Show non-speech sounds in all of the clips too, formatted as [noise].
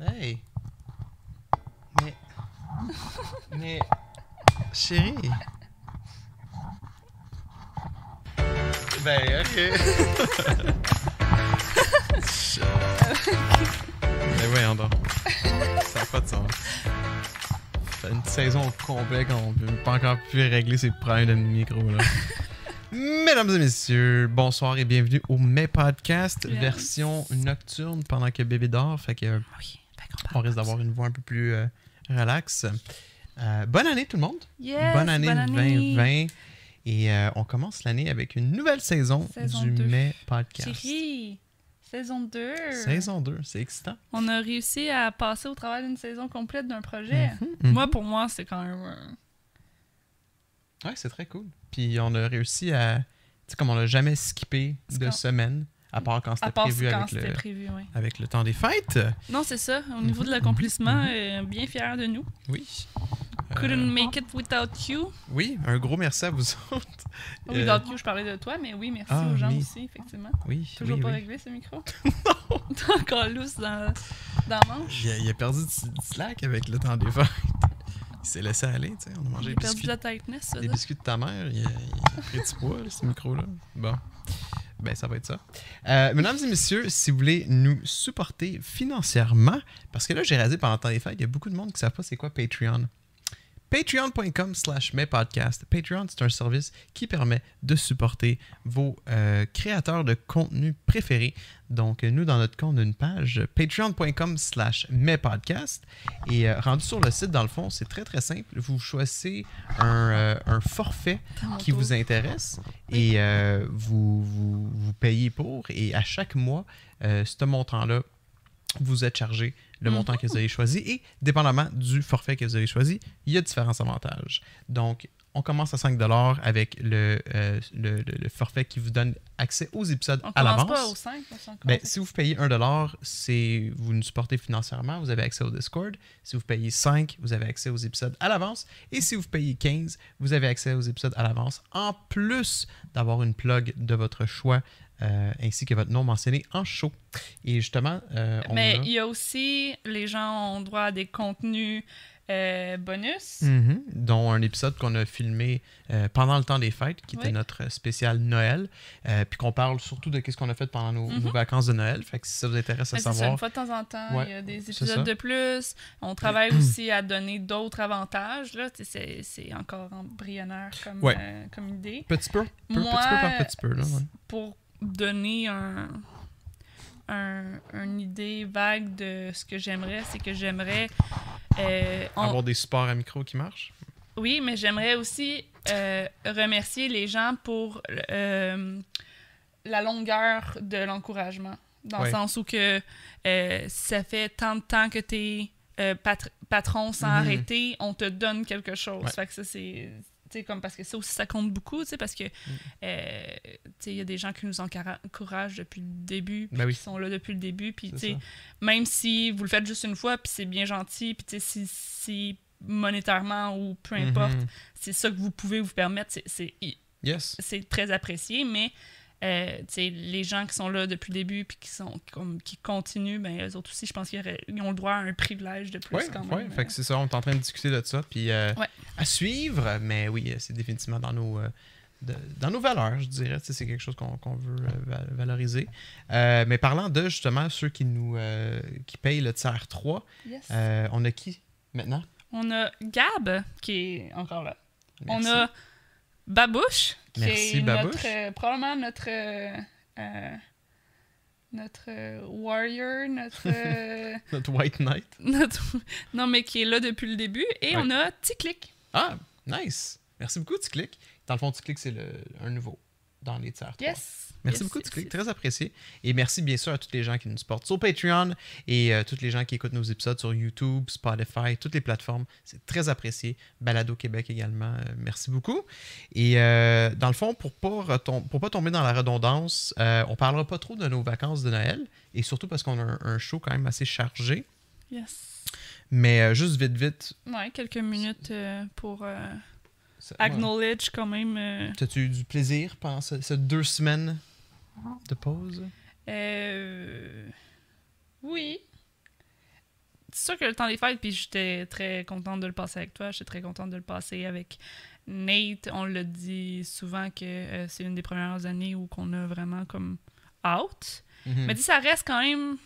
Hey! Mais. [laughs] Mais. Chérie! Ben, ok. Mais [laughs] voyons donc. Ça n'a pas de sens. Ça fait une saison au complet qu'on peut pas encore pu régler ces problèmes de micro là. [laughs] Mesdames et messieurs, bonsoir et bienvenue au Mes Podcast, Yes. version nocturne pendant que bébé dort. Fait que Oui, qu'on parle on risque d'avoir une voix un peu plus euh, relax. Euh, bonne année tout le monde. Yes, bonne année bonne année. 2020. Et euh, on commence l'année avec une nouvelle saison, Saison du deux. Mai Podcast. Chérie, saison 2. Saison 2, c'est excitant. On a réussi à passer au travers d'une saison complète d'un projet. Mhm. Moi, pour moi, c'est quand même. Ouais, c'est très cool. Puis on a réussi à. Tu sais, comme on n'a jamais skippé de semaine, à part quand c'était prévu quand avec le, prévu, oui. avec le temps des fêtes. Non, c'est ça. Au niveau de l'accomplissement, mhm. euh, bien fier de nous. Oui. Couldn't Euh, make it without you. oui, un gros merci à vous autres. Euh, without you, je parlais de toi, mais oui, merci Ah, aux gens aussi, effectivement. Oui, Toujours oui, pas oui. réglé ce micro? [laughs] non! T'es encore loose dans, dans la manche. Il a, il a perdu du, slack avec le temps des fêtes. Il s'est laissé aller, tu sais. On a mangé des perdu biscuits, de la tightness, ça. des là. biscuits de ta mère. Il a, il a pris du poids, ce micro-là. Bon. Ben, ça va être ça. Euh, mesdames et messieurs, si vous voulez nous supporter financièrement, parce que là, j'ai réalisé pendant le temps fêtes, il y a beaucoup de monde qui ne savent pas c'est quoi Patreon. Patreon.com slash mespodcast. Patreon, c'est un service qui permet de supporter vos euh, créateurs de contenu préférés. Donc, nous, dans notre compte, on a une page patreon.com slash mespodcast. Et euh, rendu sur le site, dans le fond, c'est très, très simple. Vous choisissez un, euh, un forfait qui vous intéresse et euh, vous, vous, vous payez pour. Et à chaque mois, euh, ce montant-là, vous êtes chargé le montant que vous avez choisi. Et dépendamment du forfait que vous avez choisi, il y a différents avantages. Donc, on commence à 5 avec le, euh, le, forfait qui vous donne accès aux épisodes On à l'avance. pas au 5, on s'en Ben, si vous payez 1$, c'est vous nous supportez financièrement, vous avez accès au Discord. Si vous payez 5, vous avez accès aux épisodes à l'avance. Et si vous payez 15, vous avez accès aux épisodes à l'avance, en plus d'avoir une plug de votre choix, euh, ainsi que votre nom mentionné en show. Et justement, euh, on Mais a- il y a aussi, les gens ont droit à des contenus euh, bonus. Mhm. dont un épisode qu'on a filmé euh, pendant le temps des fêtes, qui était notre spécial Noël, euh, puis qu'on parle surtout de ce qu'on a fait pendant nos, Mhm. nos vacances de Noël. Fait que si ça vous intéresse à Mais c'est ça, savoir, une fois de temps en temps, Ouais, il y a des épisodes de plus. On travaille [clears throat] aussi à donner d'autres avantages. C'est c'est encore embryonnaire comme, Ouais. comme idée. petit peu, peu- Moi, petit peu par petit peu. Là, ouais. Pour donner un, un- une idée vague de ce que j'aimerais, c'est que j'aimerais... euh, on- Avoir des supports à micro qui marchent? Oui, mais j'aimerais aussi euh, remercier les gens pour euh, la longueur de l'encouragement. Dans Ouais. le sens où que euh, ça fait tant de temps que tu es patron sans Mhm. arrêter, on te donne quelque chose. Ouais. Fait que ça, c'est. Comme parce que ça aussi, ça compte beaucoup, tu sais, parce que Mm. euh, tu sais, il y a des gens qui nous encouragent depuis le début, puis Ben oui. qui sont là depuis le début, puis même si vous le faites juste une fois, puis c'est bien gentil, puis tu sais, si, si monétairement ou peu importe, Mhm. c'est ça que vous pouvez vous permettre, c'est- c'est Yes. c'est très apprécié, mais euh, les gens qui sont là depuis le début puis qui sont comme qui continuent, ben eux autres aussi, je pense qu'ils ont le droit à un privilège de plus Oui, quand même. fait que c'est ça, on est en train de discuter de ça. Puis euh, Ouais. à suivre, mais oui, euh, c'est définitivement dans nos, euh, de- dans nos valeurs, je dirais. Tu sais, C'est quelque chose qu'on veut euh, va- valoriser. Euh, mais parlant de justement ceux qui nous euh, qui payent le tiers 3, Yes. euh, on a qui maintenant? On a Gab qui est encore là. Merci. On a Babouche qui Merci, est Babouche. notre euh, probablement notre euh, euh, notre warrior, notre, [laughs] notre White Knight. notre [laughs] non mais qui est là depuis le début et Ouais. on a Ticlic. Ah, nice. Merci beaucoup, Ticlic. Dans le fond, Ticlic, c'est le- un nouveau dans les tiers 3. Yes. Merci Yes, beaucoup, yes. Très apprécié. Et merci bien sûr à tous les gens qui nous supportent sur Patreon et euh, tous les gens qui écoutent nos épisodes sur YouTube, Spotify, toutes les plateformes. C'est très apprécié. Balado Québec également. euh, merci beaucoup. Et euh, dans le fond, pour pas, pour pas tomber dans la redondance, euh, on parlera pas trop de nos vacances de Noël et surtout parce qu'on a un, un show quand même assez chargé. Yes. Mais juste vite, vite. Ouais, quelques minutes pour. Acknowledge quand même. euh, T'as-tu eu du plaisir pendant ce- ces deux semaines de pause? euh, oui. sûr que le temps des fêtes, puis j'étais très contente de le passer avec toi. J'étais très contente de le passer avec Nate. On le dit souvent que euh, c'est une des premières années où qu'on a vraiment comme out. Mhm. Mais dis, ça reste quand même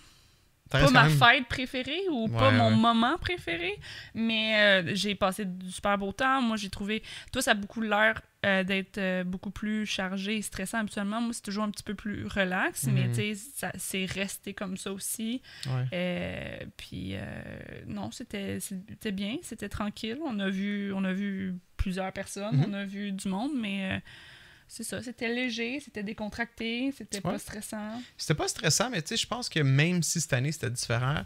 pas ma même- fête préférée ou Ouais, pas mon moment préféré, mais euh, j'ai passé du super beau temps. Moi, j'ai trouvé. Toi, ça a beaucoup l'air euh, d'être euh, beaucoup plus chargé et stressant habituellement. Moi, c'est toujours un petit peu plus relax, mais Mhm. tu sais, c'est resté comme ça aussi. Ouais. Puis, non, c'était c'était bien, c'était tranquille. On a vu, on a vu plusieurs personnes, Mhm. on a vu du monde, mais. C'est ça, c'était léger, c'était décontracté, c'était pas stressant. C'était pas stressant, mais tu sais, je pense que même si cette année c'était différent,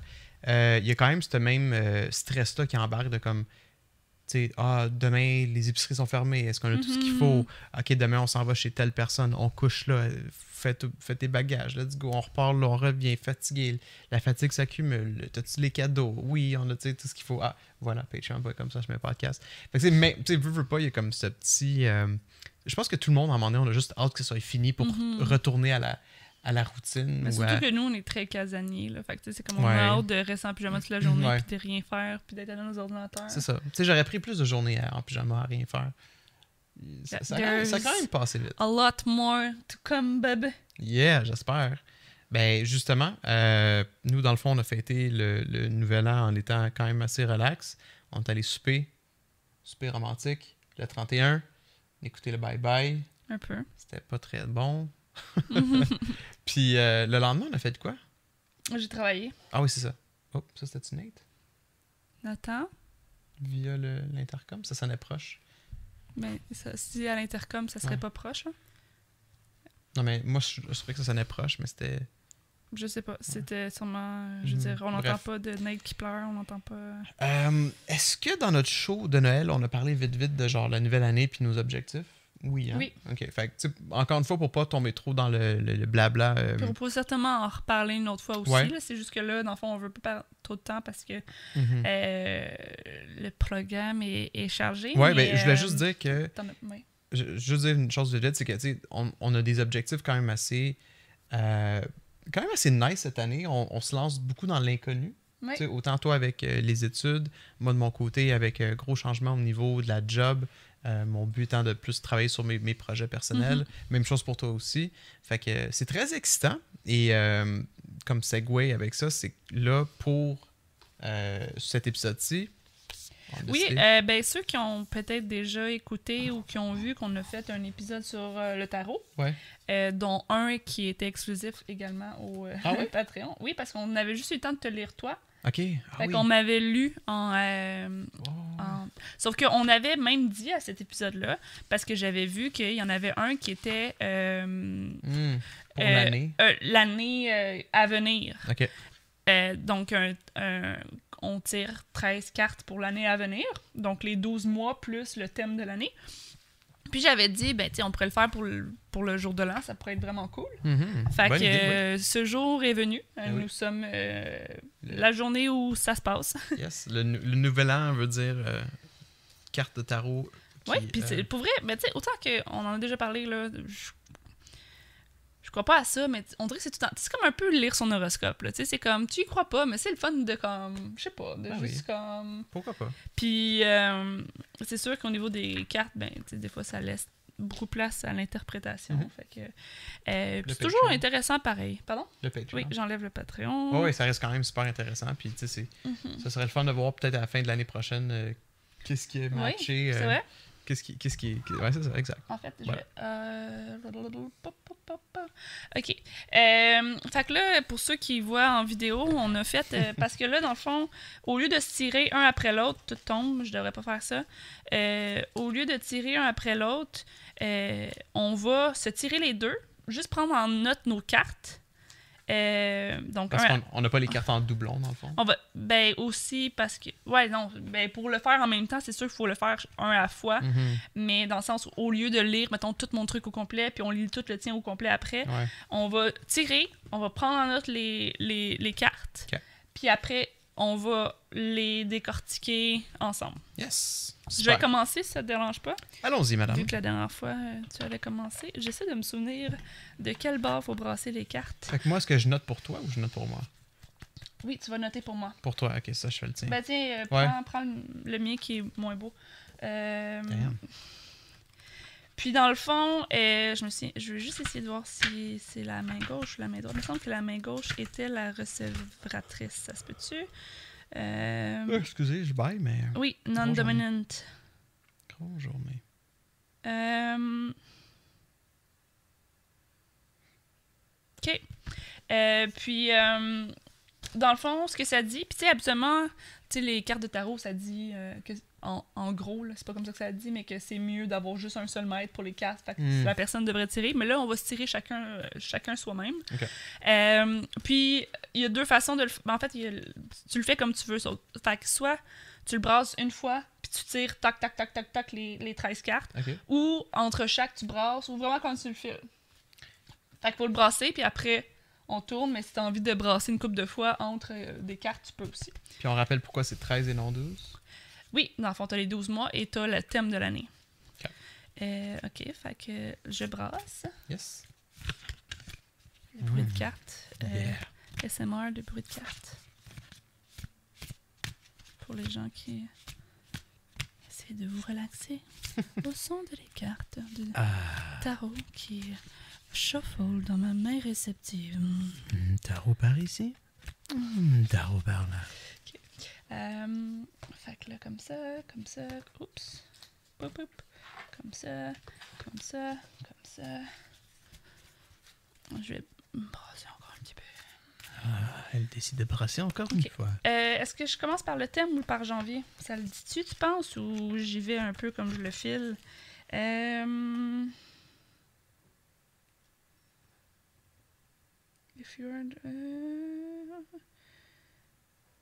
euh, il y a quand même ce même euh, stress-là qui embarque de comme, tu sais, ah, demain les épiceries sont fermées, est-ce qu'on a tout ce qu'il faut? Ok, demain on s'en va chez telle personne, on couche là, fais, fais tes bagages, let's go, on repart là, on revient fatigué, la fatigue s'accumule, t'as-tu les cadeaux? Oui, on a tout ce qu'il faut. Ah, voilà, Patreon, comme ça, je mets pas de podcast. Fait que tu sais, mais, tu sais, veux, veux pas, il y a comme ce petit. euh, je pense que tout le monde, à un moment donné, on a juste hâte que ça soit fini pour Mhm. retourner à la, à la routine. Mais ou surtout à- que nous, on est très casaniers. Là. Fait que, c'est comme on Ouais. a hâte de rester en pyjama toute la journée, Ouais. puis de rien faire, puis d'être dans nos ordinateurs. C'est ça. Tu sais, j'aurais pris plus de journées en pyjama à rien faire. Ça, ça a quand même- ça a quand même passé vite. A lot more to come, baby. Yeah, j'espère. Ben, justement, euh, nous, dans le fond, on a fêté le, le nouvel an en étant quand même assez relax. On est allé souper, souper romantique, le 31, écouter le bye-bye. Un peu. C'était pas très bon. [laughs] [laughs] Puis euh, le lendemain, on a fait de quoi? J'ai travaillé. Ah oui, c'est ça. Oh, ça c'était Nate? Nathan, Via l'intercom, ça sonnait proche. ben, ça, si à l'intercom, ça serait Ouais. pas proche. hein? Non, mais moi, je, je trouvais que ça sonnait proche, mais c'était. Je sais pas. C'était sûrement. Je veux Mhm. dire, on n'entend pas de Nate qui pleure, on n'entend pas. Euh, Est-ce que dans notre show de Noël, on a parlé vite vite de genre la nouvelle année puis nos objectifs? Oui, hein? Oui. OK. Fait que, encore une fois, pour pas tomber trop dans le, le- le blabla. euh, on pourrait certainement en reparler une autre fois aussi. Ouais. C'est juste que là, dans le fond, on veut pas perdre trop de temps parce que mhm. euh, le programme est, est chargé. Mais, ben, je voulais euh, juste dire que. Je, je veux juste dire une chose vite, c'est que, on, on a des objectifs quand même assez. Quand même assez nice cette année. On, on se lance beaucoup dans l'inconnu. Autant toi avec euh, les études, moi de mon côté avec euh, gros changements au niveau de la job. Euh, mon but étant de plus travailler sur mes, mes projets personnels. Mhm. Même chose pour toi aussi. Fait que c'est très excitant. Et comme segue avec ça, c'est là pour cet épisode-ci. Oui, euh, ben, ceux qui ont peut-être déjà écouté ou qui ont vu qu'on a fait un épisode sur euh, le tarot, Ouais. euh, dont un qui était exclusif également au Ah ouais? [laughs] Patreon. Oui, parce qu'on avait juste eu le temps de te lire toi. Ok. Ah fait oui. qu'on m'avait lu en, Oh. en- Sauf qu'on avait même dit à cet épisode-là, parce que j'avais vu qu'il y en avait un qui était Hmm, Pour l'année. l'année à venir. Ok. Euh, donc, un- un- on tire 13 cartes pour l'année à venir. Donc, les 12 mois plus le thème de l'année. Puis, j'avais dit, ben, tu on pourrait le faire pour le, pour le jour de l'an. Ça pourrait être vraiment cool. Mhm. Fait Bonne que idée, euh, ce jour est venu. Euh, oui. Nous sommes euh, Le- la journée où ça se passe. [laughs] Yes. Le, nou- le nouvel an veut dire carte de tarot. Oui, puis pour vrai, mais tu sais, autant qu'on en a déjà parlé, là, je crois pas à ça, mais on dirait que c'est tout le temps. C'est comme un peu lire son horoscope, là. Tu sais, c'est comme, tu y crois pas, mais c'est le fun de comme, je sais pas, de Ah juste comme. Pourquoi pas? Puis, euh, c'est sûr qu'au niveau des cartes, ben, tu sais, des fois, ça laisse beaucoup place à l'interprétation. Mhm. Fait que. euh, c'est toujours intéressant pareil. Pardon? Le Patreon. Oui, j'enlève le Patreon. Ouais, ouais, ça reste quand même super intéressant. Puis, tu sais, c'est- Mhm. ça serait le fun de voir peut-être à la fin de l'année prochaine euh, qu'est-ce qui est Oui, matché. c'est euh, vrai. Qu'est-ce qui, qu'est-ce qui, Ouais, c'est ça, exact. En fait, je Voilà. euh. Ok. Euh, fait que là, pour ceux qui voient en vidéo, on a fait. euh, [laughs] parce que là, dans le fond, au lieu de se tirer un après l'autre, tout tombe, je devrais pas faire ça. Euh, au lieu de tirer un après l'autre, on va se tirer les deux, juste prendre en note nos cartes. Euh, donc, Parce un- qu'on on n'a pas les cartes en doublon, dans le fond. on va. Ben aussi parce que. Ouais, non. Ben pour le faire en même temps, c'est sûr qu'il faut le faire un à la fois. Mhm. Mais dans le sens où, au lieu de lire, mettons, tout mon truc au complet, puis on lit tout le tien au complet après, Ouais. on va tirer, on va prendre en note les, les, les cartes, puis après, on va les décortiquer ensemble. Yes. Je vais commencer si ça te dérange pas. Allons-y, madame. Vu que la dernière fois, euh, tu avais commencé. J'essaie de me souvenir de quel bord faut brasser les cartes. Fait que moi, est-ce que je note pour toi ou je note pour moi? Oui, tu vas noter pour moi. Pour toi, ok, ça, je fais le tien. Ben tiens, euh, Ouais. prends, prends le, le mien qui est moins beau. Euh, Damn. Puis dans le fond, euh, je me suis, je veux juste essayer de voir si c'est la main gauche ou la main droite. Il me semble que la main gauche était la recevratrice. Ça se peut-tu? Euh, Euh, excusez, je baille, mais. oui, non-dominant. Gros journée. OK. Puis, dans le fond, ce que ça dit, puis tu sais, habituellement, tu sais, les cartes de tarot, ça dit que, en, en gros, c'est pas comme ça que ça dit, mais que c'est mieux d'avoir juste un seul maître pour les cartes. Fait que Hmm. la personne devrait tirer. Mais là, on va se tirer chacun, euh, chacun soi-même. Euh, puis, il y a deux façons de le faire. En fait, y a tu le fais comme tu veux. ça. Fait que soit tu le brasses une fois, puis tu tires tac, tac, tac, tac, tac, les, les 13 cartes ou entre chaque tu brasses ou vraiment quand tu le fais. Fait qu'il faut le brasser puis après on tourne mais si t'as envie de brasser une coupe de fois entre euh, des cartes tu peux aussi. Puis on rappelle pourquoi c'est 13 et non 12. Oui, dans le fond t'as les 12 mois et t'as le thème de l'année. Ok. Euh, ok, fait que je brasse Yes. le bruit Mm. de cartes. Euh, Yeah. SMR de bruit de cartes. Pour les gens qui essaient de vous relaxer [laughs] au son de les cartes de Ah. tarot qui shuffle dans ma main réceptive. Hmm, tarot par ici? Hmm, tarot par là. Euh, fait que là, comme ça, comme ça, oups, oup, oup, comme ça, comme ça, comme ça. Je vais brasser encore un petit peu. Ah, elle décide de brasser encore une fois. Euh, Est-ce que je commence par le thème ou par janvier? Ça le dit-tu, tu penses, ou j'y vais un peu comme je le file? Euh... If you're...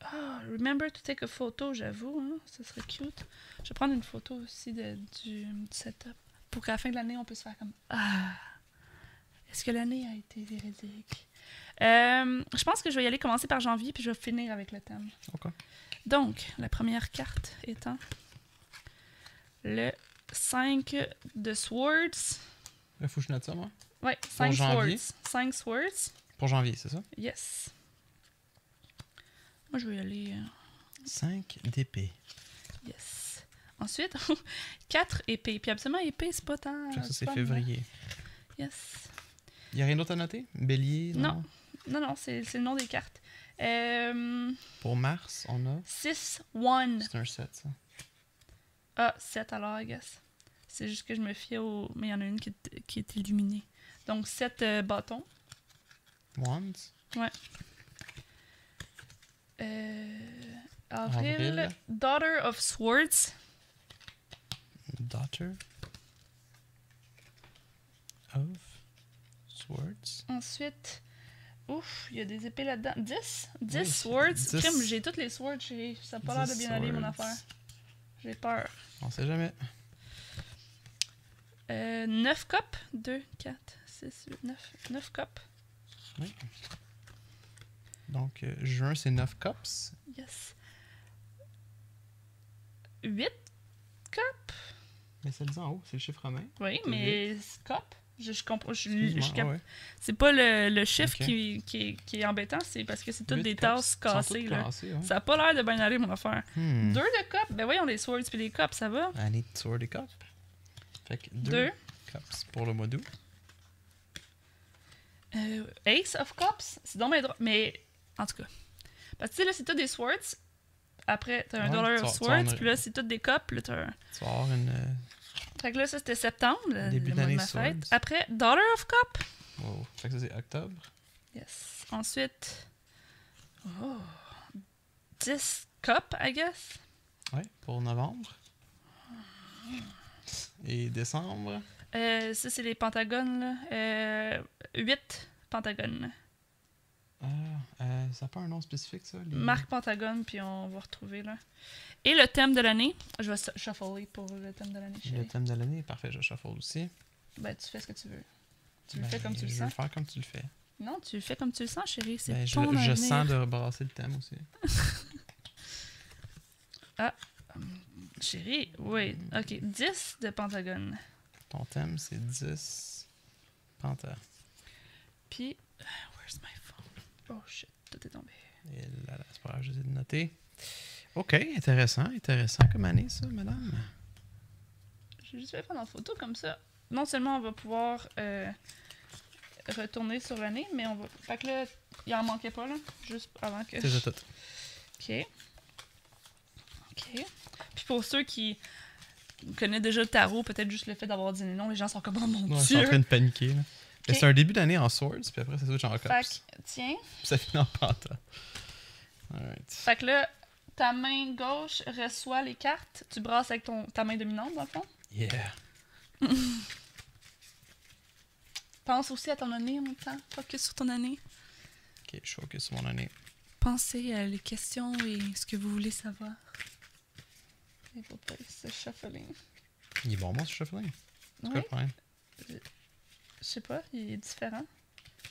Ah, remember to take a photo, j'avoue, hein? Ça serait cute. Je vais prendre une photo aussi de, du, du setup. Pour qu'à la fin de l'année, on puisse faire comme... Ah! Est-ce que l'année a été véridique? Euh, je pense que je vais y aller commencer par janvier, puis je vais finir avec le thème. Donc, la première carte étant le 5 de Swords. Là, faut que je note ça, moi. Ouais, 5 janvier? Swords. 5 Swords. Pour janvier, c'est ça? Yes. Moi, je vais y aller. euh, 5 d'épée. yes. Ensuite, [laughs] 4 épées. Puis absolument, épée, c'est pas tant. Ça, c'est février. Yes. Il y a rien d'autre à noter? Bélier? Non? Non. Non, non, c'est le nom des cartes. Euh, Pour mars, on a? 6, 1. C'est un 7, ça. Ah, 7 alors, I guess. C'est juste que je me fiais au. Mais il y en a une qui est, qui est illuminée. Donc, 7 bâtons. Wands? Euh, avril, Avril. Daughter of Swords. Daughter. Of. Swords. Ensuite, ouf, il y a des épées là-dedans. 10 10 Oui, Swords. 10. Crime, j'ai toutes les Swords. Ça n'a pas l'air de 10 bien aller, mon swords. affaire. J'ai peur. On sait jamais. Euh, 9 copes. 2, 4, 6, 8, 9. 9 copes. Donc, euh, juin, c'est 9 cups. Yes. 8 copes. Mais c'est le dit en haut, c'est le chiffre romain. Oui, mais copes. Je, je comprends. je- je cap- ah ouais. C'est pas le, le chiffre qui, qui, est- qui est embêtant, c'est parce que c'est toutes des cups. tasses cassées. Là. classées, ouais. Ça a pas l'air de bien aller, mon affaire. Hmm. Deux de copes, ben voyons les swords puis les copes, ça va? I need sword et cup. Fait que deux, Deux. cups pour le mois d'août. Euh, Ace of Cups, c'est donc bien drôle. Mais, en tout cas. Parce que tu sais, là, c'est tout des swords. Après, t'as un Ouais, Dollar of Swords, puis là, c'est toutes des copes. Là, t'as un- Tu vas avoir une. euh, Fait que là, ça, c'était septembre, le, Début le mois de ma fête. Après, Dollar of Cup. wow. Fait que ça, c'est octobre. Yes. Ensuite, oh, 10 Cup, I guess. Ouais, pour novembre. Et décembre. Euh, ça, c'est les pentagones, là. Euh, 8 pentagones. Ah, ça n'a pas un nom spécifique, ça? Les... Marque Pentagone, puis on va retrouver là. Et le thème de l'année, je vais shuffler pour le thème de l'année, Le thème de l'année, parfait, je shuffle aussi. Ben, tu fais ce que tu veux. Tu le Ben, fais comme tu le Je vais le sens. faire comme tu le fais. Non, tu le fais comme tu le sens, chérie. C'est Ben, je ton je avenir. sens de rebrasser le thème aussi. [laughs] Chérie, oui. Ok, 10 de Pentagone. Ton thème, c'est 10 panthères. Puis, where's my phone? Oh shit, tout est tombé. Et là, là, c'est pas grave, j'essaie de noter. OK, intéressant, intéressant comme année, ça, madame. J'ai juste fait prendre en photo comme ça. Non seulement on va pouvoir euh, retourner sur l'année, mais on va. Fait que là, il en manquait pas, là. Juste avant que. C'est ça tout. Ok. Ok. Puis pour ceux qui connaissent déjà le tarot, peut-être juste le fait d'avoir dit non, les gens sont comme oh mon Ouais, je suis en dieu. train de paniquer. Là. Mais Ok. C'est un début d'année en Swords, puis après, ça switch en Fait que, tiens. Puis ça finit en Penta. Alright. Fait que là, ta main gauche reçoit les cartes. Tu brasses avec ton, ta main dominante, dans le fond. Yeah. [laughs] Pense aussi à ton année en même temps. Focus sur ton année. Ok, je focus sur mon année. Pensez à les questions et ce que vous voulez savoir. Il faut pas ce shuffling. Il est bon, moi, ce shuffling. C'est quoi Oui, le problème? Je sais pas, il est différent.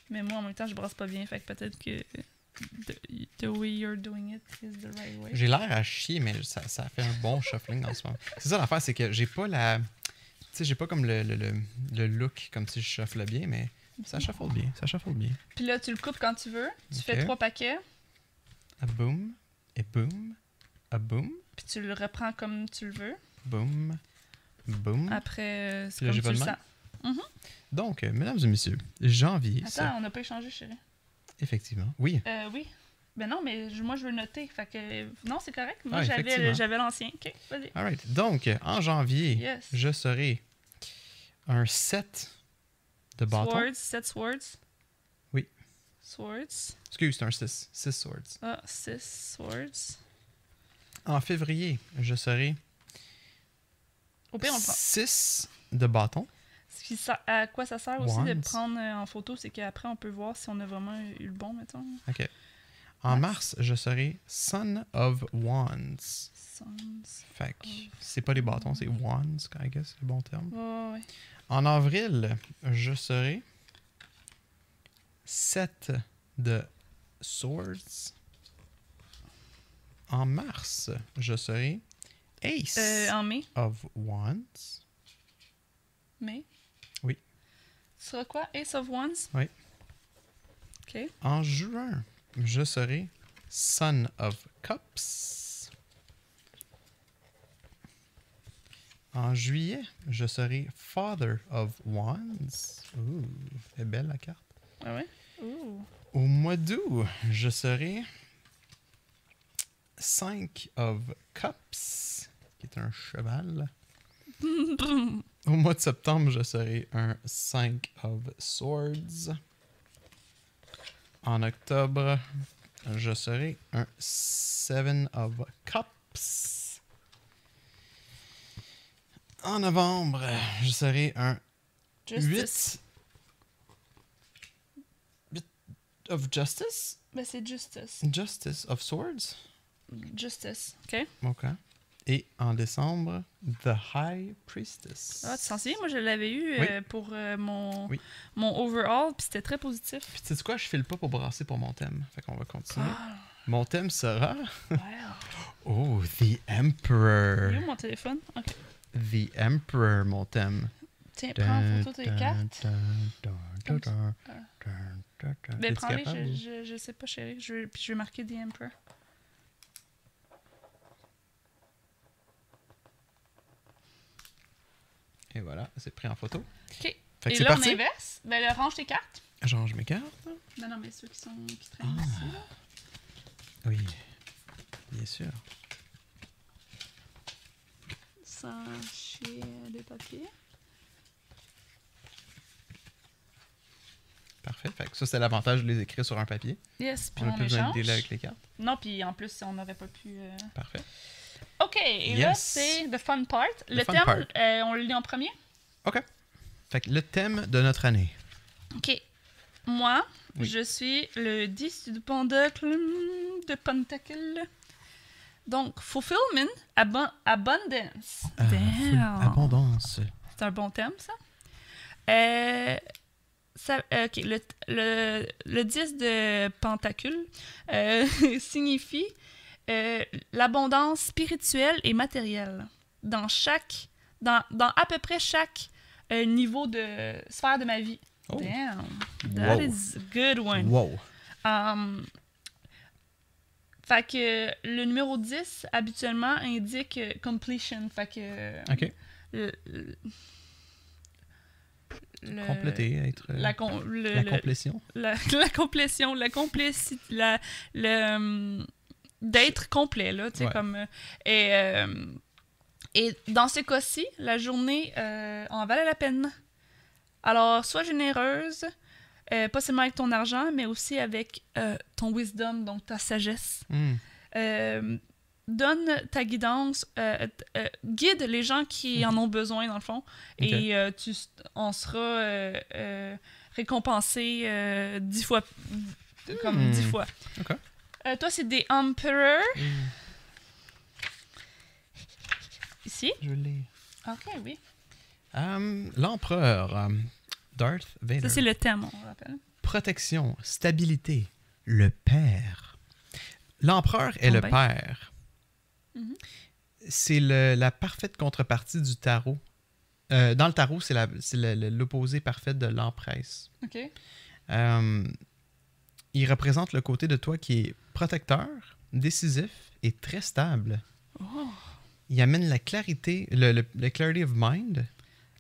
Mais moi, en même temps, je brasse pas bien, fait que peut-être que the, the way you're doing it is the right way. J'ai l'air à chier, mais ça, ça fait un bon shuffling en ce moment. C'est ça l'affaire, c'est que j'ai pas la. Tu sais, j'ai pas comme le, le, le, le look comme si je shuffle bien, mais ça shuffle bien. Ça shuffle bien. Puis là, tu le coupes quand tu veux. Tu fais trois paquets, A boom, et boom, a boom, puis tu le reprends comme tu le veux. boom, boom. Après, euh, c'est là, comme j'ai tu le de sens. Donc, euh, mesdames et messieurs, janvier, ça, Attends, on n'a pas échangé, chérie. effectivement. Oui, Euh, oui. Ben non, mais moi, je veux noter. Fait que. Non, c'est correct. Moi, Ah, j'avais, l'ancien. Ok, vas-y. alright. Donc, euh, en janvier, Yes. je serai un set de bâtons. Swords, sept swords. Oui. Swords. Excuse, c'est un 6. 6 swords. Ah, six swords. En février, je serai Au pire, on le prend. 6 de bâtons. Ce qui à quoi ça sert aussi de prendre euh, en photo, c'est qu'après, on peut voir si on a vraiment eu le bon, mettons. OK. En Mars. mars, je serai Son of Wands. Sons. Fait que c'est pas des bâtons, c'est Wands, I guess, c'est le bon terme. Ouais, ouais, ouais. En avril, je serai 7 de Swords. En mars, je serai Ace Euh, en mai. of Wands. Mai. Seras quoi? Ace of Wands? Oui. Ok. En juin, je serai Son of Cups. En juillet, je serai Father of Wands. Ouh, elle est belle la carte. Ah ouais? Ouh. Au mois d'août, je serai 5 of Cups, qui est un cheval. [laughs] Au mois de septembre, je serai un 5 of Swords. En octobre, je serai un 7 of Cups. En novembre, je serai un Justice. 8 8 of Justice? Ben, c'est Justice. Justice of Swords? Justice. Ok. OK. Et en décembre, The High Priestess. Ah, tu t'en souviens? Moi, je l'avais eu Oui. euh, pour euh, mon, Oui. mon overall, puis c'était très positif. Puis tu sais quoi, je file pas pour brasser pour mon thème. Fait qu'on va continuer. Ah, Mon thème sera... wow. [laughs] Oh, The Emperor. où mon téléphone? Ok. The Emperor, mon thème. Tiens, prends en photo tes cartes. dun. Ben, prends-les, je, je, je sais pas, chérie. Je, puis je vais marquer The Emperor. Et voilà, c'est pris en photo. Ok. Fait que Et c'est là, on inverse. Ben, là, range tes cartes. Je range mes cartes. Non, non, mais ceux qui, sont, qui traînent Ah. ici, là. Oui, bien sûr. Sans chier des papiers. Parfait. Fait que ça, c'est l'avantage de les écrire sur un papier. Yes, puis On on, n'a plus besoin de avec les cartes. Non, puis en plus, on n'aurait pas pu... euh, Parfait. OK, et là, c'est the fun part. le fun thème, part. euh, on le lit en premier? OK. Fait que le thème de notre année. OK. Moi, Oui. je suis le 10 du pentacle de Pentacle. Donc, fulfillment, abo- abundance. Full Damn. abondance. C'est un bon thème, ça. Euh, ça euh, OK, le, le, le 10 de Pentacule euh, [laughs] signifie euh, l'abondance spirituelle et matérielle dans chaque, dans, dans à peu près chaque euh, niveau de sphère de ma vie. Oh. Damn, that Wow. is a good one. Wow. Um, Fait que le numéro 10, habituellement, indique euh, completion. Fait que. OK. le- le- le- Compléter, être. euh, La, le- la complétion. [laughs] la, la complétion, la complicité, la, le, hum, d'être complet, là, tu sais, Ouais. comme... euh, et, euh, et dans ce cas-ci, la journée euh, en valait la peine. Alors, sois généreuse, euh, pas seulement avec ton argent, mais aussi avec ton wisdom, donc ta sagesse. Hmm. Donne ta guidance, guide les gens qui en ont besoin, dans le fond, et tu, on sera récompensé dix fois, comme Hmm. dix fois. Euh, toi, c'est des Emperors, Hmm. ici? Je l'ai. Ok, oui. Euh, L'empereur, euh, Darth Vader. Ça, c'est le thème, on rappelle. Protection, stabilité, le père. L'empereur est Oh le ben. père. Mhm. C'est la parfaite contrepartie du tarot. Euh, dans le tarot, c'est l'opposé parfait de l'empresse. Ok. Euh, il représente le côté de toi qui est protecteur, décisif et très stable. Oh. Il amène la clarité, le, le- le clarity of mind.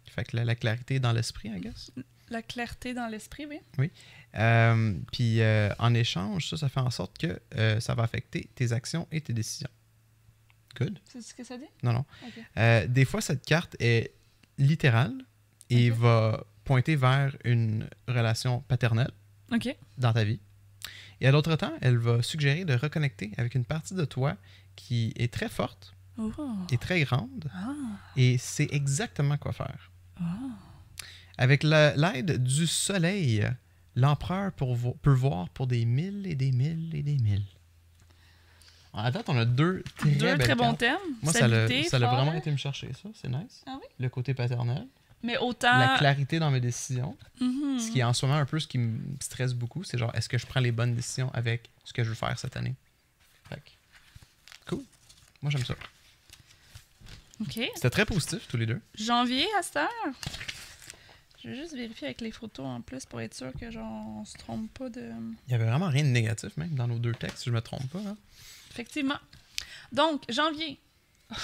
Fait que la, la clarité dans l'esprit, I guess. La clarté dans l'esprit, oui. Euh, puis euh, en échange, ça, ça fait en sorte que euh, ça va affecter tes actions et tes décisions. Good? C'est ce que ça dit? Non, non. Des fois, cette carte est littérale et va pointer vers une relation paternelle dans ta vie. Et à d'autres temps, elle va suggérer de reconnecter avec une partie de toi qui est très forte Oh. et très grande Ah. et c'est exactement quoi faire. Ah. Avec la- l'aide du soleil, l'empereur vo- peut voir pour des mille et des mille et des mille. À date, on a deux très, Deux très bons thèmes. Moi, ça l'a Stabilité, ça l'a fort. vraiment été me chercher, ça. C'est nice. Ah oui? Le côté paternel. Mais autant. La clarité dans mes décisions. Mhm. Ce qui est en ce moment un peu ce qui me stresse beaucoup, c'est genre, est-ce que je prends les bonnes décisions avec ce que je veux faire cette année? Fait que, cool. Moi, j'aime ça. Ok. C'était très positif, tous les deux. Janvier à cette heure? Je vais juste vérifier avec les photos en plus pour être sûr que genre on se trompe pas de. Il y avait vraiment rien de négatif, même, dans nos deux textes, si je me trompe pas. hein. Effectivement. Donc, janvier.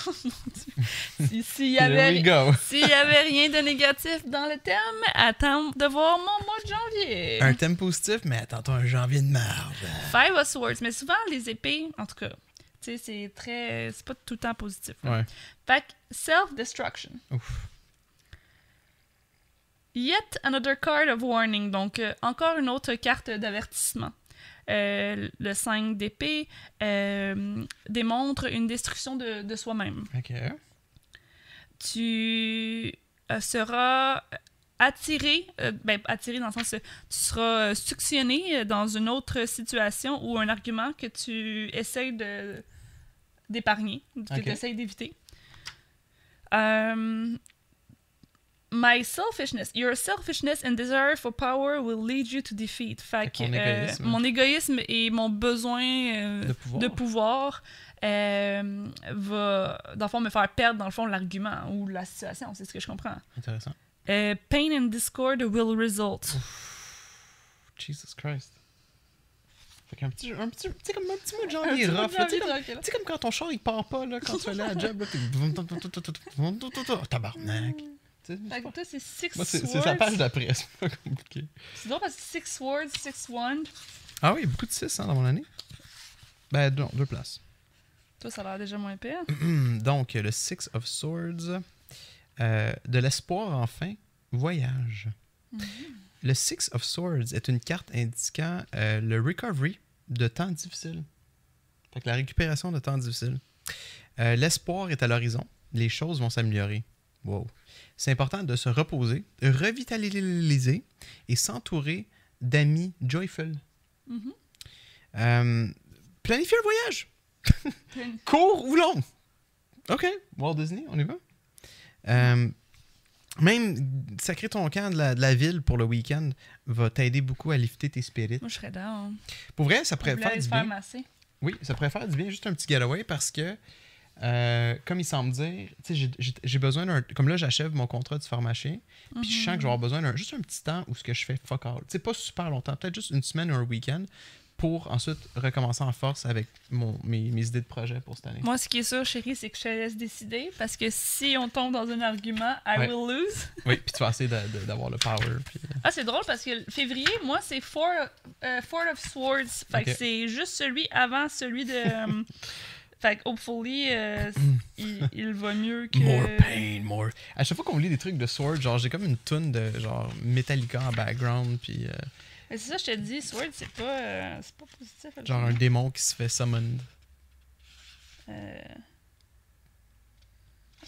Oh Dieu. Si- S'il y avait. S'il y avait rien de négatif dans le thème, attends de voir mon mois de janvier. Un thème positif, mais attends-toi un janvier de merde. Five of Swords. Mais souvent, les épées, en tout cas, tu sais, c'est très. C'est pas tout le temps positif. hein. Ouais. Fait que self-destruction. Ouf. Yet another card of warning. Donc, euh, encore une autre carte d'avertissement. Euh, le 5 d'épée euh, démontre une destruction de, de soi-même. Ok. Tu euh, seras attiré, ben, attiré dans le sens, tu seras suctionné dans une autre situation ou un argument que tu essayes d'épargner, que tu essayes d'éviter. Euh, My selfishness, your selfishness and desire for power will lead you to defeat. Fait que, euh, égoïsme. mon égoïsme et mon besoin euh, De pouvoir. de pouvoir euh, va, dans le fond, me faire perdre, dans le fond, l'argument ou la situation. C'est ce que je comprends. Intéressant. Euh, pain and discord will result. Jesus Christ. Fait qu'un petit, un petit, sais, comme un petit mois de janvier petit rough. Tu sais, comme, quand ton char il part pas, là, quand tu vas aller à la job, là, t'es. Oh, Tabarnak. Fait que toi, c'est Six Moi, c'est Swords. c'est sa page d'après, [laughs] c'est pas compliqué. C'est drôle parce que Six Swords, Six Wand. Ah oui, beaucoup de 6 hein, dans mon année. Ben, non, deux places. Toi, ça a l'air déjà moins pire. [clears throat] Donc, le Six of Swords. euh, de l'espoir, enfin, voyage. Le Six of Swords est une carte indiquant euh, le recovery de temps difficiles. Fait que la récupération de temps difficiles. Euh, L'espoir est à l'horizon. Les choses vont s'améliorer. Wow. C'est important de se reposer, revitaliser et s'entourer d'amis joyful. Mhm. Euh, planifier un voyage. [laughs] Court ou long? OK. Walt Disney, on y va. Euh, même sacrer ton camp de la, de la ville pour le week-end va t'aider beaucoup à lifter tes spirits. Moi, je serais down. Pour vrai, ça pourrait faire du bien. masser. Oui, ça pourrait faire du bien, juste un petit getaway parce que, euh, comme il semble dire, j'ai- besoin d'un. Comme là, j'achève mon contrat du pharmacien, puis je sens que je vais avoir besoin d'un juste un petit temps où ce que je fais fuck all. Sais, pas super longtemps, peut-être juste une semaine ou un week-end pour ensuite recommencer en force avec mon, mes, mes idées de projet pour cette année. Moi, ce qui est sûr, chérie, c'est que je te laisse décider parce que si on tombe dans un argument, I Ouais. will lose. [laughs] Oui, puis tu vas essayer de- de- d'avoir le power. Euh, Ah, c'est drôle parce que février, moi, c'est Four, euh, Four of Swords. Fait que Ok. c'est juste celui avant celui de. [laughs] fait que hopefully, euh, [clears throat] il, il va mieux que. More pain, more. À chaque fois qu'on lit des trucs de Sword, genre j'ai comme une tune de genre Metallica en background, puis euh, Mais c'est ça, je te dis, Sword, c'est pas, euh, c'est pas positif. genre un démon qui se fait summon. Euh,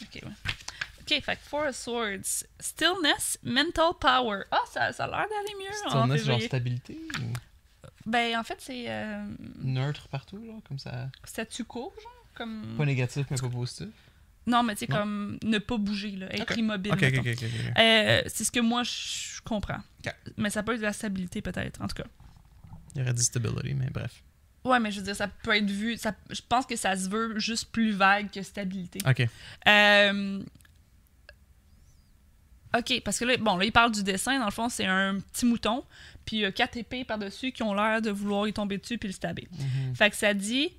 Ok, ouais. Ok, fait que Four of Swords. Stillness, mental power. Ah, ça, ça a l'air d'aller mieux en Stillness, genre stabilité ou? Ben, en fait, c'est euh, neutre partout, genre comme ça. statu quo, genre. Comme... Pas négatif, mais pas positif. Non, mais tu sais, comme ne pas bouger, là, être immobile. Ok, ok, mettons. ok, ok. ok. Euh, c'est ce que moi, je comprends. Mais ça peut être de la stabilité, peut-être, en tout cas. Il y aurait dit stability, mais bref. Ouais, mais je veux dire, ça peut être vu. Ça, je pense que ça se veut juste plus vague que stabilité. Ok. Euh, Ok, parce que là, bon, là, il parle du dessin. Dans le fond, c'est un petit mouton, puis a quatre épées par-dessus qui ont l'air de vouloir y tomber dessus puis le stabber. Mhm. Fait que ça dit,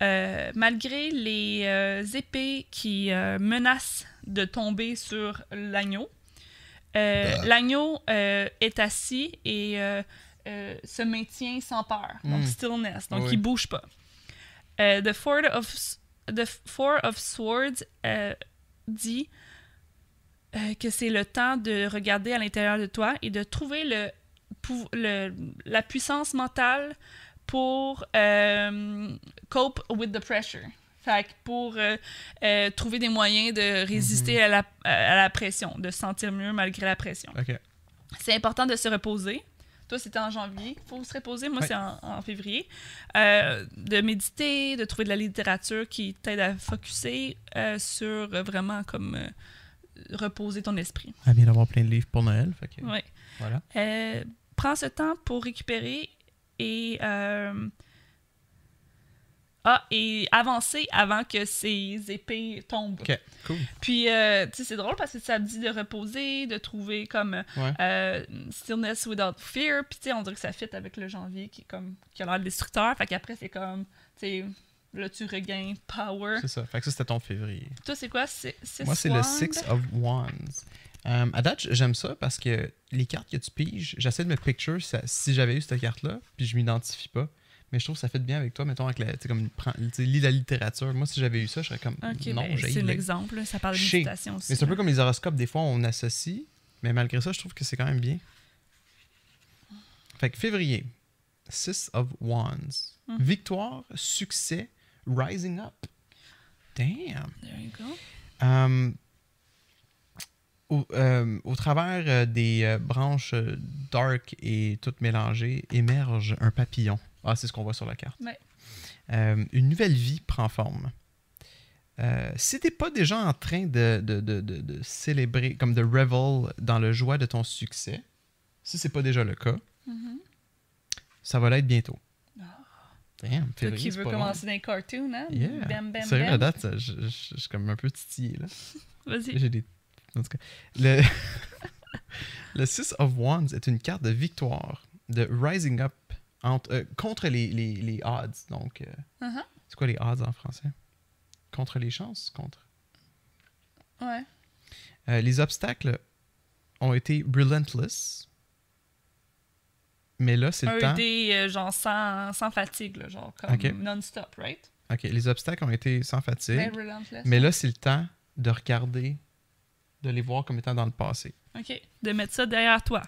euh, malgré les euh, épées qui euh, menacent de tomber sur l'agneau, euh, Ah. l'agneau euh, est assis et euh, euh, se maintient sans peur. Donc, Mm. stillness. Donc, Oui. il bouge pas. Euh, the, Four of, the Four of Swords euh, dit euh, que c'est le temps de regarder à l'intérieur de toi et de trouver le, pou- le- la puissance mentale pour euh, cope with the pressure. Fait que pour euh, euh, trouver des moyens de résister à, la, à la pression, de se sentir mieux malgré la pression. C'est important de se reposer. Toi, c'était en janvier. Il faut se reposer. Moi, c'est en, en février. Euh, de méditer, de trouver de la littérature qui t'aide à focuser sur vraiment comme reposer ton esprit. Elle vient d'avoir plein de livres pour Noël, fait que Ouais. voilà. Prends ce temps pour récupérer et euh, ah et avancer avant que ces épées tombent. Ok, cool. Puis euh, tu sais c'est drôle parce que ça dit de reposer, de trouver comme Ouais. euh, stillness without fear. Puis tu sais on dirait que ça fit avec le janvier qui est comme qui a l'air destructeur. Fait qu'après c'est comme tu sais là tu regains power. C'est ça. Fait que ça, c'était ton février. Toi c'est quoi? C'est Moi, c'est le? Six of Wands. Euh, à date, j'aime ça parce que les cartes que tu piges, j'essaie de me picture si j'avais eu cette carte-là, puis je m'identifie pas. Mais je trouve que ça fait bien avec toi, mettons, avec la, comme, lis la littérature. Moi, si j'avais eu ça, je serais comme, Ok, non, ben, j'ai c'est l'exemple. Ça parle de méditation aussi. Mais c'est un peu comme les horoscopes, des fois, on associe, mais malgré ça, je trouve que c'est quand même bien. Fait que février, Six of Wands. Mhm. Victoire, succès, rising up. Damn. There you go. Euh, au, euh, au travers euh, des euh, branches euh, dark et toutes mélangées, émerge un papillon. Ah, c'est ce qu'on voit sur la carte. Ouais. Euh, une nouvelle vie prend forme. Euh, si t'es pas déjà en train de, de, de, de- célébrer, comme de revel dans le joie de ton succès, si c'est pas déjà le cas, Mhm. ça va l'être bientôt. Ah. Damn, Toi qui veux commencer dans les cartoons, hein? Yeah. Bam, bam, Sérieux, bam. date, ça, je, je- je suis comme un peu titillé, là. [laughs] Vas-y. J'ai des. En tout cas, le... [laughs] le Six of Wands est une carte de victoire, de rising up entre, euh, contre les, les, les odds. Donc, euh, Uh-huh. c'est quoi les odds en français? Contre les chances Contre? Ouais. Euh, les obstacles ont été relentless. Mais là, c'est le temps. euh, genre sans, sans fatigue, là, genre comme non-stop, right? Ok, les obstacles ont été sans fatigue. Ben, relentless. Mais là, c'est le temps de regarder, de les voir comme étant dans le passé. OK. De mettre ça derrière toi.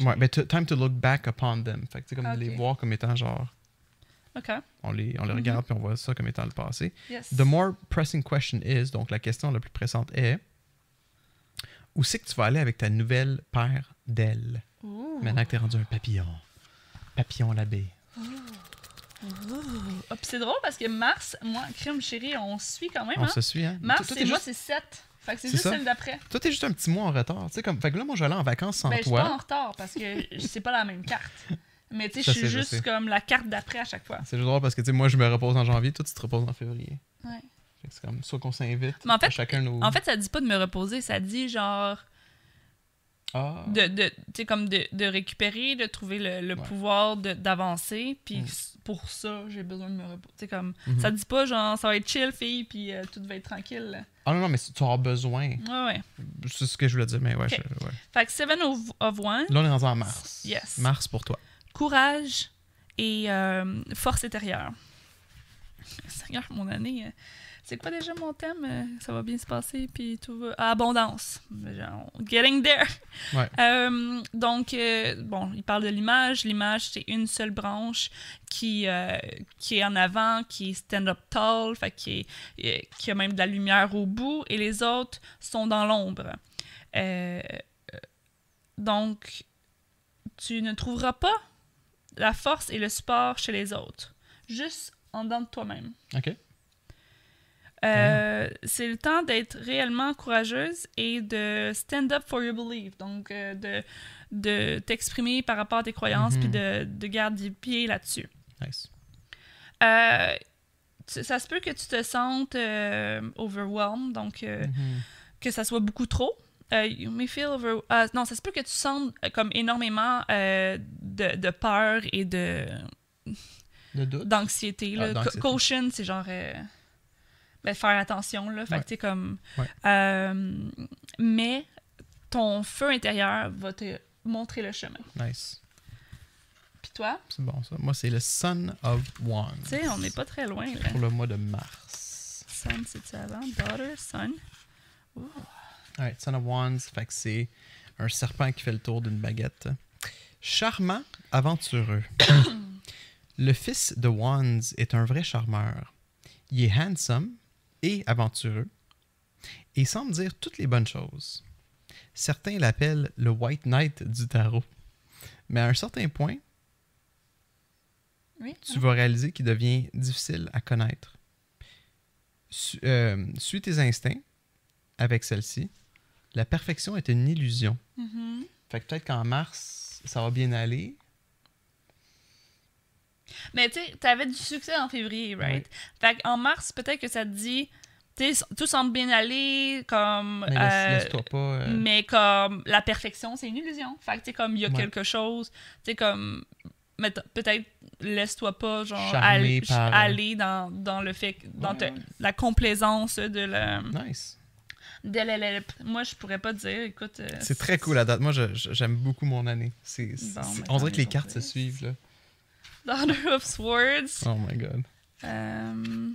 Ouais, mais time to look back upon them. Fait que, comme de les Ok. voir comme étant genre. OK. On les, on les Mhm. regarde puis on voit ça comme étant le passé. Yes. The more pressing question is, donc la question la plus pressante est où c'est que tu vas aller avec ta nouvelle paire d'ailes? Maintenant que t'es rendu un papillon? Papillon à la baie. Ah, puis c'est drôle parce que Mars, moi, crime chérie, on suit quand même, On hein? se suit, hein? Mars, t'es moi, c'est 7. Fait que c'est juste ça. celle d'après. toi, t'es juste un petit mois en retard. Tu sais, comme... Fait que là, moi, je vais aller en vacances sans Ben, je suis pas en toi. retard parce que [laughs] c'est pas la même carte. Mais tu sais, je suis je juste comme la carte d'après à chaque fois. C'est juste drôle parce que, tu sais, moi, je me repose en janvier, toi, tu te reposes en février. Ouais. Fait que c'est comme soit qu'on s'invite Mais en fait- à chacun nos. En fait, ça dit pas de me reposer, ça dit genre. Ah. de, de, tu sais, comme de, de récupérer, de trouver le, le Ouais. pouvoir de- d'avancer. Puis Mm. pour ça, j'ai besoin de me reposer. Tu sais, comme, Mhm. ça dit pas genre, ça va être chill, fille, puis euh, tout va être tranquille. Ah non, non, mais tu auras besoin. Ouais, ouais. C'est ce que je voulais dire, mais ouais. Ok. je- ouais. Fait que Seven of, of One, Là, on est rendu en mars. Yes. Mars pour toi. courage et euh, force intérieure. [laughs] Seigneur, mon année. euh, c'est quoi déjà mon thème? Euh, Ça va bien se passer, puis tout va. Ah, abondance. Genre, getting there. [laughs] Ouais. Euh, donc, euh, bon, il parle de l'image. L'image, c'est une seule branche qui, euh, qui est en avant, qui est stand-up tall, fait qui, est- qui a même de la lumière au bout, et les autres sont dans l'ombre. Donc, tu ne trouveras pas la force et le support chez les autres, juste en dedans de toi-même. OK. Euh, C'est le temps d'être réellement courageuse et de stand up for your belief. Donc, euh, de, de t'exprimer par rapport à tes croyances Mhm. puis de, de garder pied là-dessus. Nice. Euh, tu- ça se peut que tu te sentes overwhelmed, donc Mhm. que ça soit beaucoup trop. Euh, you may feel over... non, ça se peut que tu sentes comme énormément de, de peur et de d'anxiété. Ah, Caution, c'est genre euh, ben, faire attention. Là. Fait que, Ouais. tu sais, comme, Ouais. euh, mais ton feu intérieur va te montrer le chemin. Nice. Puis toi, C'est bon, ça. Moi, c'est le Son of Wands. tu sais, on n'est pas très loin. Là. Pour le mois de mars. Son, c'est-tu avant? Daughter, son. Alright, Son of Wands, fait que c'est un serpent qui fait le tour d'une baguette. Charmant, aventureux. [coughs] le fils de Wands est un vrai charmeur. Il est handsome et aventureux et semble dire toutes les bonnes choses. Certains l'appellent le White Knight du tarot. Mais à un certain point, Oui. tu vas réaliser qu'il devient difficile à connaître. Su- euh, suis tes instincts avec celle-ci. La perfection est une illusion. Mhm. Fait que peut-être qu'en mars, ça va bien aller. Mais tu sais, t'avais du succès en février, right? Fait qu'en mars, peut-être que ça te dit, tu sais, tout semble bien aller, comme. Mais euh, laisse-toi pas. euh, Mais comme la perfection, c'est une illusion. Fait que tu sais, comme il y a Ouais. quelque chose, tu sais, comme. Peut-être laisse-toi pas, genre, aller, par- aller dans, dans le fait. dans Ouais, te- ouais. la complaisance de la. Nice. de la- la- Moi, je pourrais pas dire, écoute. euh, C'est très cool la date. Moi, j'aime beaucoup mon année. C'est, on dirait que les cartes se suivent. Là. Daughter of Swords. Oh my god. Euh,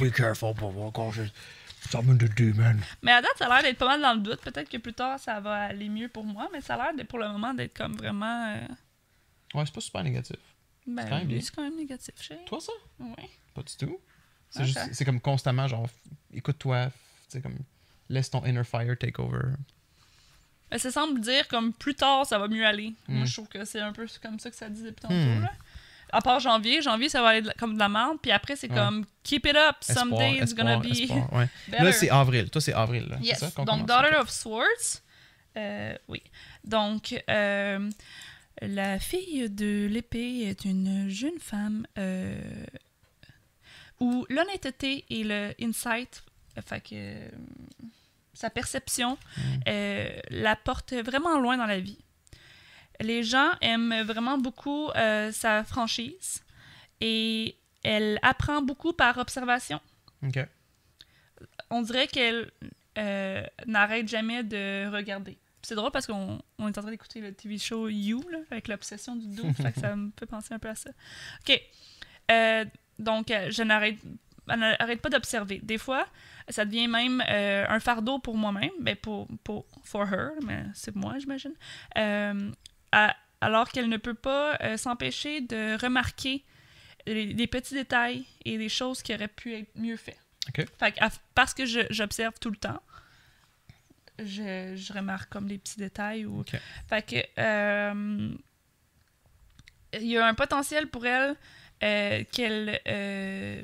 Be careful, but cautious. Summon the demon. Mais à date, ça a l'air d'être pas mal dans le doute. Peut-être que plus tard, ça va aller mieux pour moi, mais ça a l'air de- pour le moment d'être comme vraiment. euh, Ouais, c'est pas super négatif. Ben, quand même bien. c'est quand même négatif, chérie. Toi, ça Ouais. Pas du tout. C'est Ok. juste, c'est comme constamment, genre, f- écoute-toi, f- tu sais, comme, laisse ton inner fire take over. Ben, ça semble dire comme plus tard, ça va mieux aller. Moi, Hmm. je trouve que c'est un peu comme ça que ça dit depuis tantôt. Hmm. Là. À part janvier, janvier, ça va aller de la- comme de la merde, puis après, c'est Ouais. comme keep it up, someday it's gonna be espoir, [laughs] ouais. better. Là, c'est avril. Toi, c'est avril. Là. Yes. Ça Donc? Daughter of Swords. Euh, oui. Donc, euh, la fille de l'épée est une jeune femme euh, où l'honnêteté et le insight, fait que sa perception, Mm. euh, la porte vraiment loin dans la vie. Les gens aiment vraiment beaucoup euh, sa franchise et elle apprend beaucoup par observation on dirait qu'elle euh, n'arrête jamais de regarder. C'est drôle parce qu'on on est en train d'écouter le TV show You, là, avec l'obsession du dos, fait que ça [laughs] me fait penser un peu à ça. OK. Donc, je n'arrête n'arrête pas d'observer. Des fois, ça devient même euh, un fardeau pour moi-même, ben pour, pour for her, mais c'est moi, j'imagine. Euh, alors qu'elle ne peut pas euh, s'empêcher de remarquer les, les petits détails et les choses qui auraient pu être mieux faites. Fait que, parce que j'observe tout le temps, je, je remarque comme les petits détails. Ou... Fait que il y a un potentiel pour elle euh, qu'elle euh,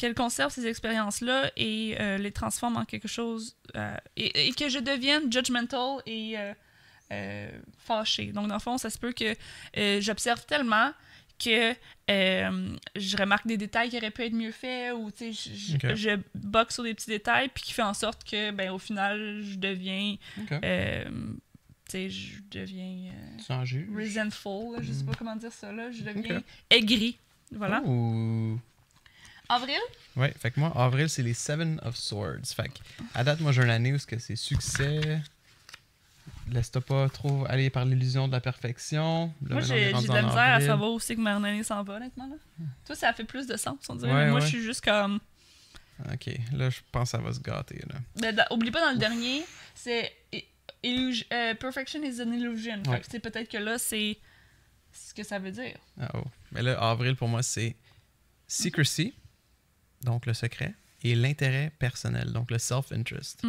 qu'elle conserve ces expériences-là et euh, les transforme en quelque chose euh, et, et que je devienne judgmental et euh, euh, fâchée. Donc, dans le fond, ça se peut que j'observe tellement que je remarque des détails qui auraient pu être mieux faits ou je, je- boxe sur des petits détails puis qui fait en sorte que ben au final je deviens Ok. euh, tu sais je deviens resentful là, je sais pas comment dire ça là. Je deviens aigri. Voilà. Ouh. Avril? Ouais, fait que moi, avril, c'est les Seven of Swords. Fait que, à date, moi, j'ai une année où c'est succès. Laisse-toi pas trop aller par l'illusion de la perfection. Là, moi j'ai de la misère à avril. savoir où c'est que ma année s'en va honnêtement là toi ça fait plus de sens on dirait Ouais, mais moi ouais. je suis juste comme Ok, là, je pense que ça va se gâter, là. Ben, dans- oublie pas dans le dernier, c'est euh, perfection is an illusion. Fait Ouais. que, peut-être que là c'est ce que ça veut dire. Ah oh. Mais là, avril, pour moi, c'est secrecy, donc le secret, et l'intérêt personnel, donc le self-interest.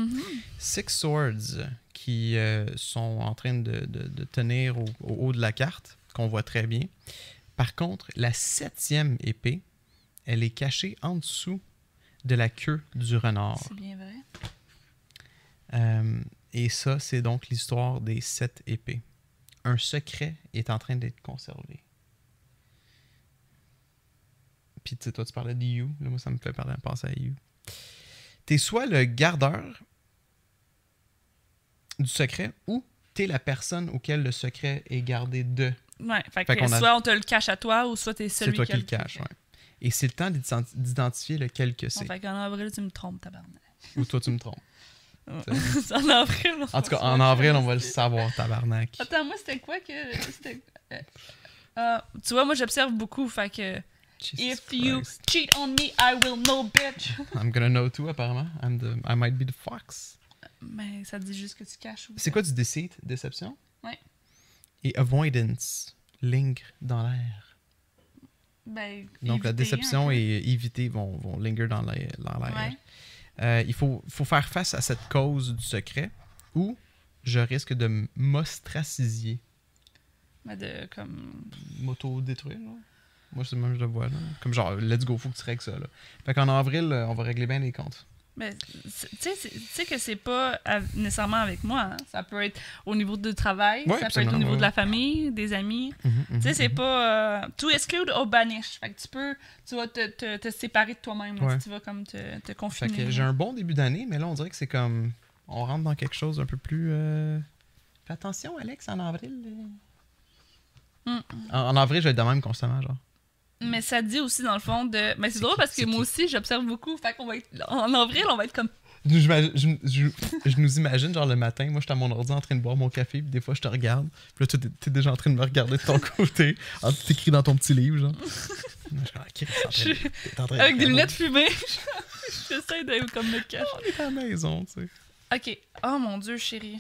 Six Swords qui euh, sont en train de, de- de tenir au, au haut de la carte, qu'on voit très bien. Par contre, la septième épée, elle est cachée en dessous de la queue du renard. C'est bien vrai. Euh, et ça, c'est donc l'histoire des sept épées. Un secret est en train d'être conservé. Puis, tu sais, toi, tu parlais de You. Là, moi, ça me fait parler, penser à You. T'es soit le gardeur du secret ou t'es la personne auquel le secret est gardé de. Ouais, fait, Fait que a- soit on te le cache à toi ou soit t'es C'est celui toi qui le cache. ouais. Et c'est le temps d'identi- d'identifier lequel que Bon, c'est. fait qu'en avril, tu me trompes, tabarnak. Ou toi, tu me trompes. [laughs] En avril. on En tout cas, en avril, on va le savoir, tabarnak. Attends, moi, c'était quoi que. Euh, euh, tu vois, moi, j'observe beaucoup, fait que. Jesus If you Christ. cheat on me, I will know, bitch. [laughs] I'm gonna know too, apparemment. I'm the, I might be the fox. Mais ça dit juste que tu caches. ou- C'est quoi du deceit, déception? Ouais. Et avoidance, linger dans l'air. Ben, Donc la éviter déception et éviter vont, vont linger dans l'air. Ouais. Euh, il faut, faut faire face à cette cause du secret ou je risque de m- m'ostraciser. Mais de comme. M'auto-détruire. Moi, c'est même je le vois, là. Comme genre, let's go, faut que tu règles ça, là. Fait qu'en avril, euh, on va régler bien les comptes. Mais tu sais, que c'est pas av- nécessairement avec moi. hein. Ça peut être au niveau du travail, Ouais, ça peut être au niveau ouais, de la famille, des amis. Tu sais, c'est pas. euh, to exclude or banish. Fait que tu peux. Tu vas te, te, te séparer de toi-même. Ouais. Si tu vas comme te, te Fait confiner. que j'ai un bon début d'année, mais là, on dirait que c'est comme. On rentre dans quelque chose un peu plus. euh, Fais attention, Alex, en avril. euh. Mm. En, en avril, je vais être de même constamment, genre. Mais ça dit aussi, dans le fond, de. Mais c'est drôle parce que moi aussi, j'observe beaucoup. Fait qu'on va être. En avril, on va être comme. Je, je, je- je nous imagine, genre, le matin, moi, je suis à mon ordi en train de boire mon café, puis des fois, je te regarde, puis là, t'es, t'es déjà en train de me regarder de ton [laughs] côté, en t'écris dans ton petit livre, genre. [laughs] Je suis comme, Ok, t'es en train de- train de Avec des lunettes fumées. [laughs] J'essaie de comme me cacher. On est à la maison, tu sais. Ok. Oh mon dieu, chérie.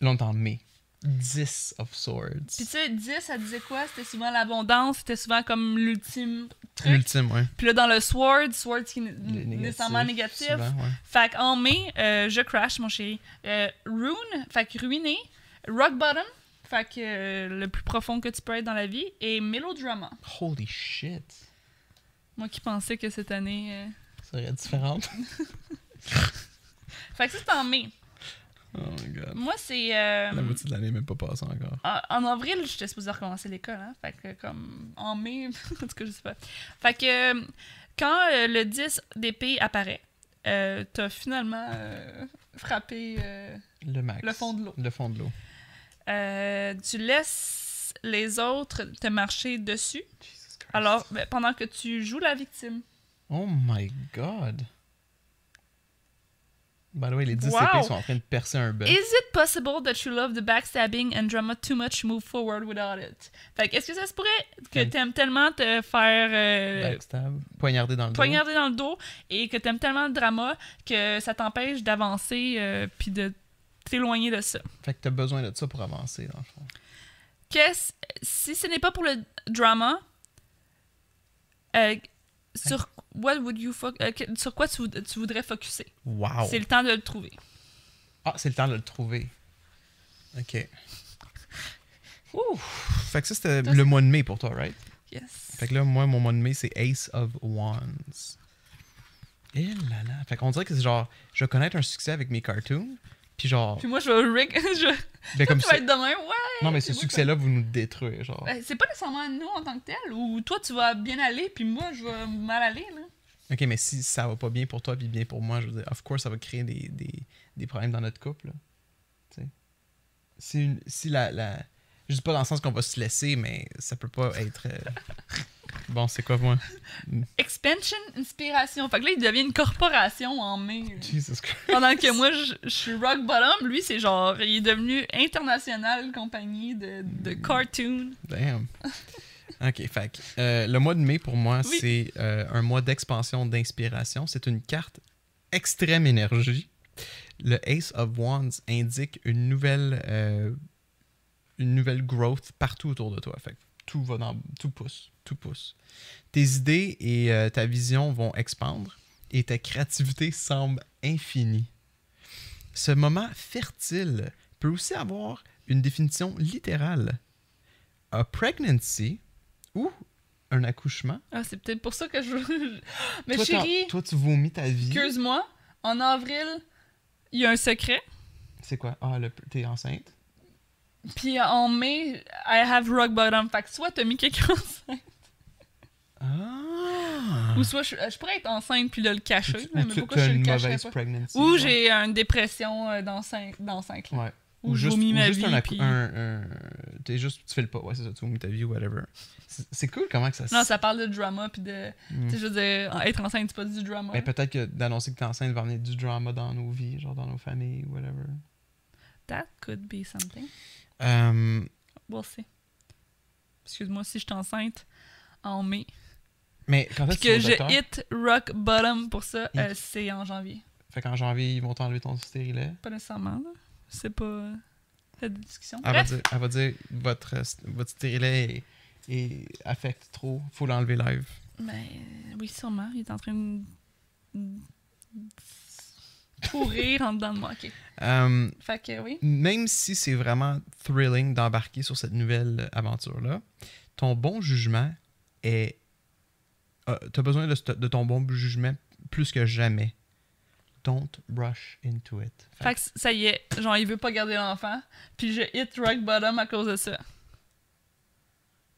Là, on est en mai. 10 of Swords. Puis tu sais, 10, ça disait quoi? C'était souvent l'abondance, c'était souvent comme l'ultime truc. L'ultime, ouais. Puis là, dans le Sword, Sword qui est nécessairement négatif. souvent, ouais. Fait qu'en mai, euh, je crash, mon chéri. Euh, Rune, fait que ruiné. Rock Bottom, fait que euh, le plus profond que tu peux être dans la vie. Et Melodrama. Holy shit. Moi qui pensais que cette année. Ça serait différente. [laughs] Fait que ça, c'est en mai. Oh my god. Moi, c'est. euh, La moitié de l'année même pas passée encore. En, en avril, j'étais supposée recommencer l'école, hein. Fait que comme en mai, [laughs] en tout cas, je sais pas. Fait que euh, quand euh, le 10 d'épée apparaît, euh, t'as finalement euh, frappé. Le max. Le fond de l'eau. Le fond de l'eau. tu laisses les autres te marcher dessus. Jesus Christ. Alors, ben, pendant que tu joues la victime. Oh my god. By the way, les 10 Wow. épées sont en train de percer un bœuf. Is it possible that you love the backstabbing and drama too much to move forward without it? Fait est-ce que ça se pourrait que t'aimes tellement te faire euh, Backstab. Poignardé dans le dos. poignarder dans le dos et que t'aimes tellement le drama que ça t'empêche d'avancer euh, puis de t'éloigner de ça? Fait que t'as besoin de ça pour avancer, dans le fond. Qu'est-ce si ce n'est pas pour le drama euh, sur what would you euh, sur quoi tu, voud- tu voudrais focuser? Wow. C'est le temps de le trouver. Ah, c'est le temps de le trouver. Ok. [laughs] Ouh. Fait que ça, c'était le mois de mai pour toi, right? Yes. Fait que là, moi, mon mois de mai, c'est Ace of Wands. Et là là. Fait qu'on dirait que c'est genre, je vais connaître un succès avec mes cartoons, Puis genre, Puis moi, je vais Rick. [laughs] je... ben comme [laughs] tu vas être demain, ouais. Non, mais ce succès-là, vous nous détruisez, genre. Ben, c'est pas nécessairement nous en tant que tel, ou toi tu vas bien aller, puis moi je vais mal aller, là. Ok, mais si ça va pas bien pour toi puis bien pour moi, je veux dire, of course, ça va créer des, des, des problèmes dans notre couple. là. Tu sais. Si, une- si la, la. Je dis pas dans le sens qu'on va se laisser, mais ça peut pas être. euh, [laughs] Bon, c'est quoi, moi? Expansion, inspiration. Fait que là, il devient une corporation en mai. Jesus Christ. Pendant que moi, je, je suis rock bottom, lui, c'est genre, il est devenu international compagnie de, de cartoon. Damn. Ok, fait que, euh, le mois de mai, pour moi, Oui. c'est euh, un mois d'expansion, d'inspiration. C'est une carte extrême énergie. Le Ace of Wands indique une nouvelle, une nouvelle growth partout autour de toi. Fait que tout va dans, tout pousse, tout pousse. Tes idées et euh, ta vision vont expandre et ta créativité semble infinie. Ce moment fertile peut aussi avoir une définition littérale. A pregnancy ou un accouchement. Ah, c'est peut-être pour ça que je. [laughs] Mais toi, chérie, toi, tu vomis ta vie. excuse-moi, en avril, il y a un secret. C'est quoi? Ah, le- t'es enceinte? Puis en mai, I have rock bottom. Fait que soit t'as mis quelqu'un enceinte, Ah! ou soit je, je pourrais être enceinte puis là le cacher. Tu- mais ou tu pourquoi as je le cacherais pas? Ou j'ai une dépression euh, dans 5 dans cinq ans. Ouais. Ou je juste, vomis ou ma juste vie, un, puis- un, juste. Tu fais le pas. Ouais, c'est ça. Tu vomis ta vie ou whatever. C'est cool comment que ça se. Non, ça parle de drama puis de. Mm. Tu sais, je veux dire, être enceinte, c'est pas du drama. Mais peut-être que d'annoncer que t'es enceinte va amener du drama dans nos vies, genre dans nos familles, whatever. That could be something. Euh, We'll see. Excuse-moi si je suis enceinte en mai. mais quand est-ce que je docteur? hit rock bottom pour ça, Mm. euh, c'est en janvier. Fait qu'en janvier, ils vont t'enlever ton stérilet. Pas nécessairement, là. C'est pas. euh, cette discussion. Elle va, Bref, dire, elle va dire votre, euh, votre stérilet est, est- affecte trop, faut l'enlever live. ben, oui, sûrement. Il est en train de. Pourrir en dedans de moi. Ok. Euh, Fait que oui. même si c'est vraiment thrilling d'embarquer sur cette nouvelle aventure-là, ton bon jugement est. tu as besoin de, ton bon jugement plus que jamais. Don't rush into it. Fait Fait que ça y est, genre, il veut pas garder l'enfant. Puis je hit rock bottom à cause de ça.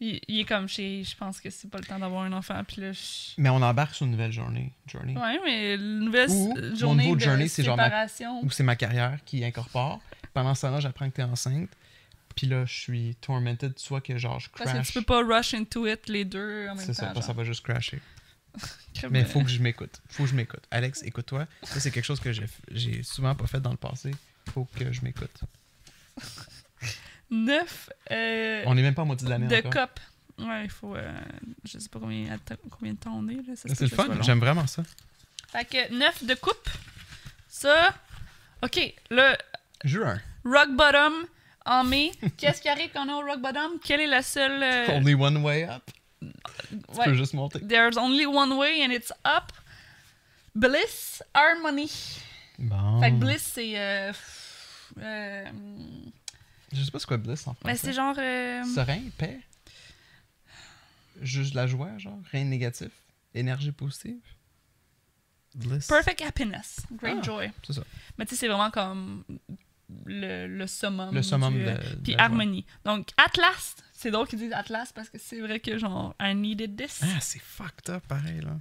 Il, il est comme chez. Je pense que c'est pas le temps d'avoir un enfant. Puis là, je- Mais on embarque sur une nouvelle journée. journey. Ouais, mais la nouvelle Ou, mon journée nouveau journey, c'est genre ma-. Ou c'est ma carrière qui incorpore. Pendant ce temps-là, j'apprends que t'es enceinte. Puis là, je suis tormented, soit que genre je Parce crash. que tu peux pas rush into it les deux en même C'est ça, temps. parce que ça genre. va juste crasher. [laughs] Mais faut que je m'écoute. Faut que je m'écoute. Alex, écoute-toi. Ça, c'est quelque chose que j'ai souvent pas fait dans le passé. Faut que je m'écoute. [laughs] Neuf euh, On est même pas à moitié de l'année de encore. cop. Ouais, il faut. euh, je sais pas combien, combien de temps on est. C'est le fun. J'aime vraiment ça. Fait que 9 de coupe. Ça. Ok, le Juin. rock bottom en mai. [laughs] Qu'est-ce qui arrive quand on est au rock bottom? Quelle est la seule. euh, Only one way up. Tu ouais. peux juste monter. There's only one way and it's up. Bliss, harmony. Bon. Fait que bliss, c'est. Euh, euh, Je sais pas c'est quoi bliss en mais français. c'est genre. euh, Serein, paix? Juste de la joie, genre? Rien de négatif? Énergie positive? Bliss. perfect happiness. Great Ah. joy. C'est ça. Mais tu sais, c'est vraiment comme le, le summum. Le summum du, de. euh, de Puis joie. harmonie. Donc, Atlas. C'est drôle qu'ils disent Atlas parce que c'est vrai que genre, I needed this. Ah, c'est fucked up, pareil, là.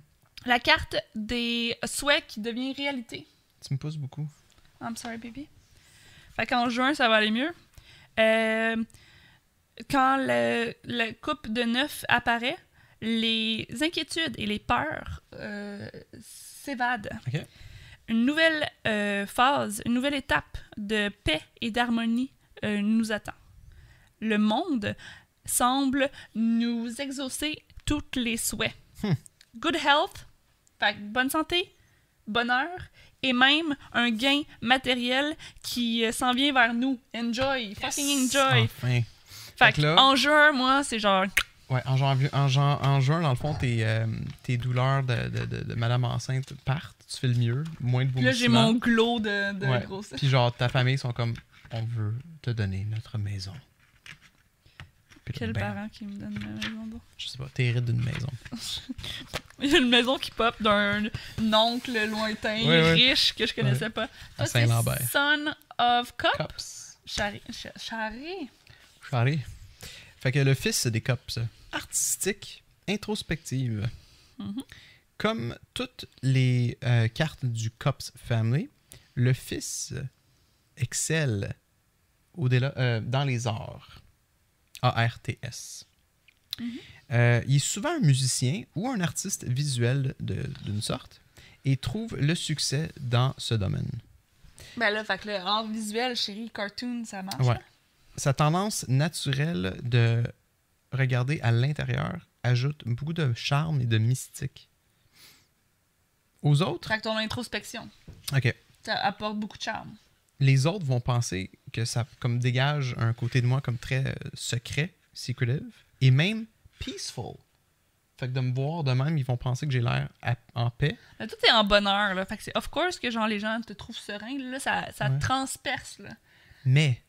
La carte des souhaits qui devient réalité. Tu me pousses beaucoup. I'm sorry, baby. Fait qu'en juin, ça va aller mieux. Euh, quand le, le coupe de neuf apparaît, les inquiétudes et les peurs euh, s'évadent. Une nouvelle euh, phase, une nouvelle étape de paix et d'harmonie nous attend. Le monde semble nous exaucer tous les souhaits. Hmm. Good health, bonne santé, bonheur et même un gain matériel qui euh, s'en vient vers nous. Enjoy, fucking enjoy. Enfin. Fait Fait que là- en juin, moi, c'est genre Ouais, en, janvier, en, en juin, dans le fond, tes, euh, tes douleurs de, de, de, de madame enceinte partent. Tu fais le mieux. Moins de Puis là, j'ai vomissements. mon glow de, de Ouais. grosse. Puis genre, ta famille sont comme, on veut te donner notre maison. Quel ben, parent qui me donne la maison d'eau? Je sais pas, t'hérites d'une maison. [laughs] Il y a une maison qui pop d'un un oncle lointain, riche, que je connaissais pas. À Saint-Lambert. Son of Cups. Cups. Charré. Ch- Charré. Charlie. Fait que le fils des Cups, artistique, introspective. Mhm. Comme toutes les euh, cartes du Cups Family, le fils excelle au-delà, euh, dans les arts. A-R-T-S. Euh, il est souvent un musicien ou un artiste visuel d'une sorte et trouve le succès dans ce domaine. Ben là, fait que le art visuel, chérie, cartoon, ça marche. Ouais. là. Sa tendance naturelle de regarder à l'intérieur ajoute beaucoup de charme et de mystique. Aux autres, Fait que ton introspection, ok, ça apporte beaucoup de charme. Les autres vont penser que ça comme dégage un côté de moi comme très euh, secret, secretive, et même peaceful. Fait que de me voir de même, ils vont penser que j'ai l'air en paix. Là, tout est en bonheur, là. Fait que c'est of course que genre les gens te trouvent serein. Là, ça, ça Ouais. transperce, là. Mais,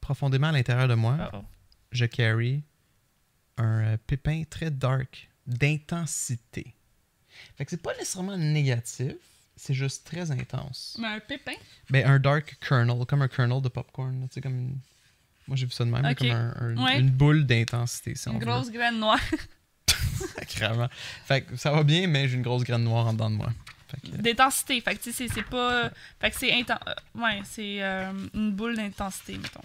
profondément à l'intérieur de moi, Uh-oh. je carry un euh, pépin très dark, d'intensité. Fait que c'est pas nécessairement négatif, c'est juste très intense. Mais un pépin? Ben, un dark kernel, comme un kernel de popcorn, tu sais, comme une... Moi, j'ai vu ça de même, là, Ok. comme un- un- Ouais. une boule d'intensité, si on Une veut. grosse graine noire. [laughs] Sacrément. Fait que ça va bien, mais j'ai une grosse graine noire en dedans de moi. Que, D'intensité. Fait que tu sais, c'est- pas. Fait que c'est intense. Ouais, c'est euh, une boule d'intensité, mettons.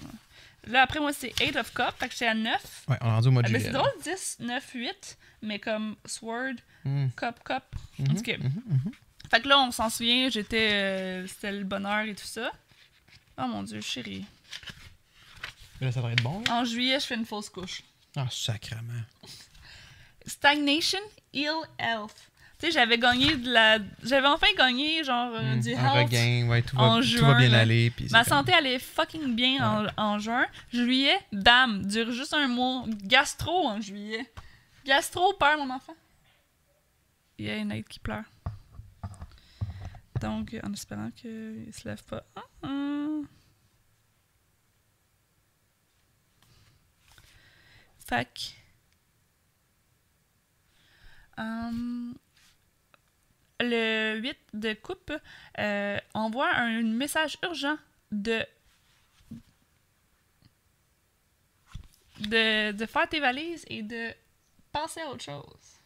Là. Après, moi, c'est 8 of Cup. Fait que j'étais à 9. ouais, on est rendu au mois de Ah, ben, juillet. c'est drôle, 10, 9, 8. Mais comme Sword, Mm. Cup, Cup. Mhm, En tout cas. mhm, mhm. Fait que là, on s'en souvient, j'étais. euh, C'était le bonheur et tout ça. Oh mon dieu, chérie. Mais là, ça devrait être bon, là. En juillet, je fais une fausse couche. Ah, sacrément. Stagnation, ill health. Tu sais, j'avais gagné de la. J'avais enfin gagné, genre, euh, Mm, du un health. regain, ouais, tout va, en tout juin, va bien là. aller. Ma santé allait fucking bien en, en juin. Juillet, bam, dure juste un mois. Gastro en juillet. Gastro, peur, mon enfant. Il y a une aide qui pleure. Donc, en espérant qu'il se lève pas. Ah, ah. Fait que, hum, le 8 de coupe euh, envoie un message urgent de, de de faire tes valises et de passer à autre chose.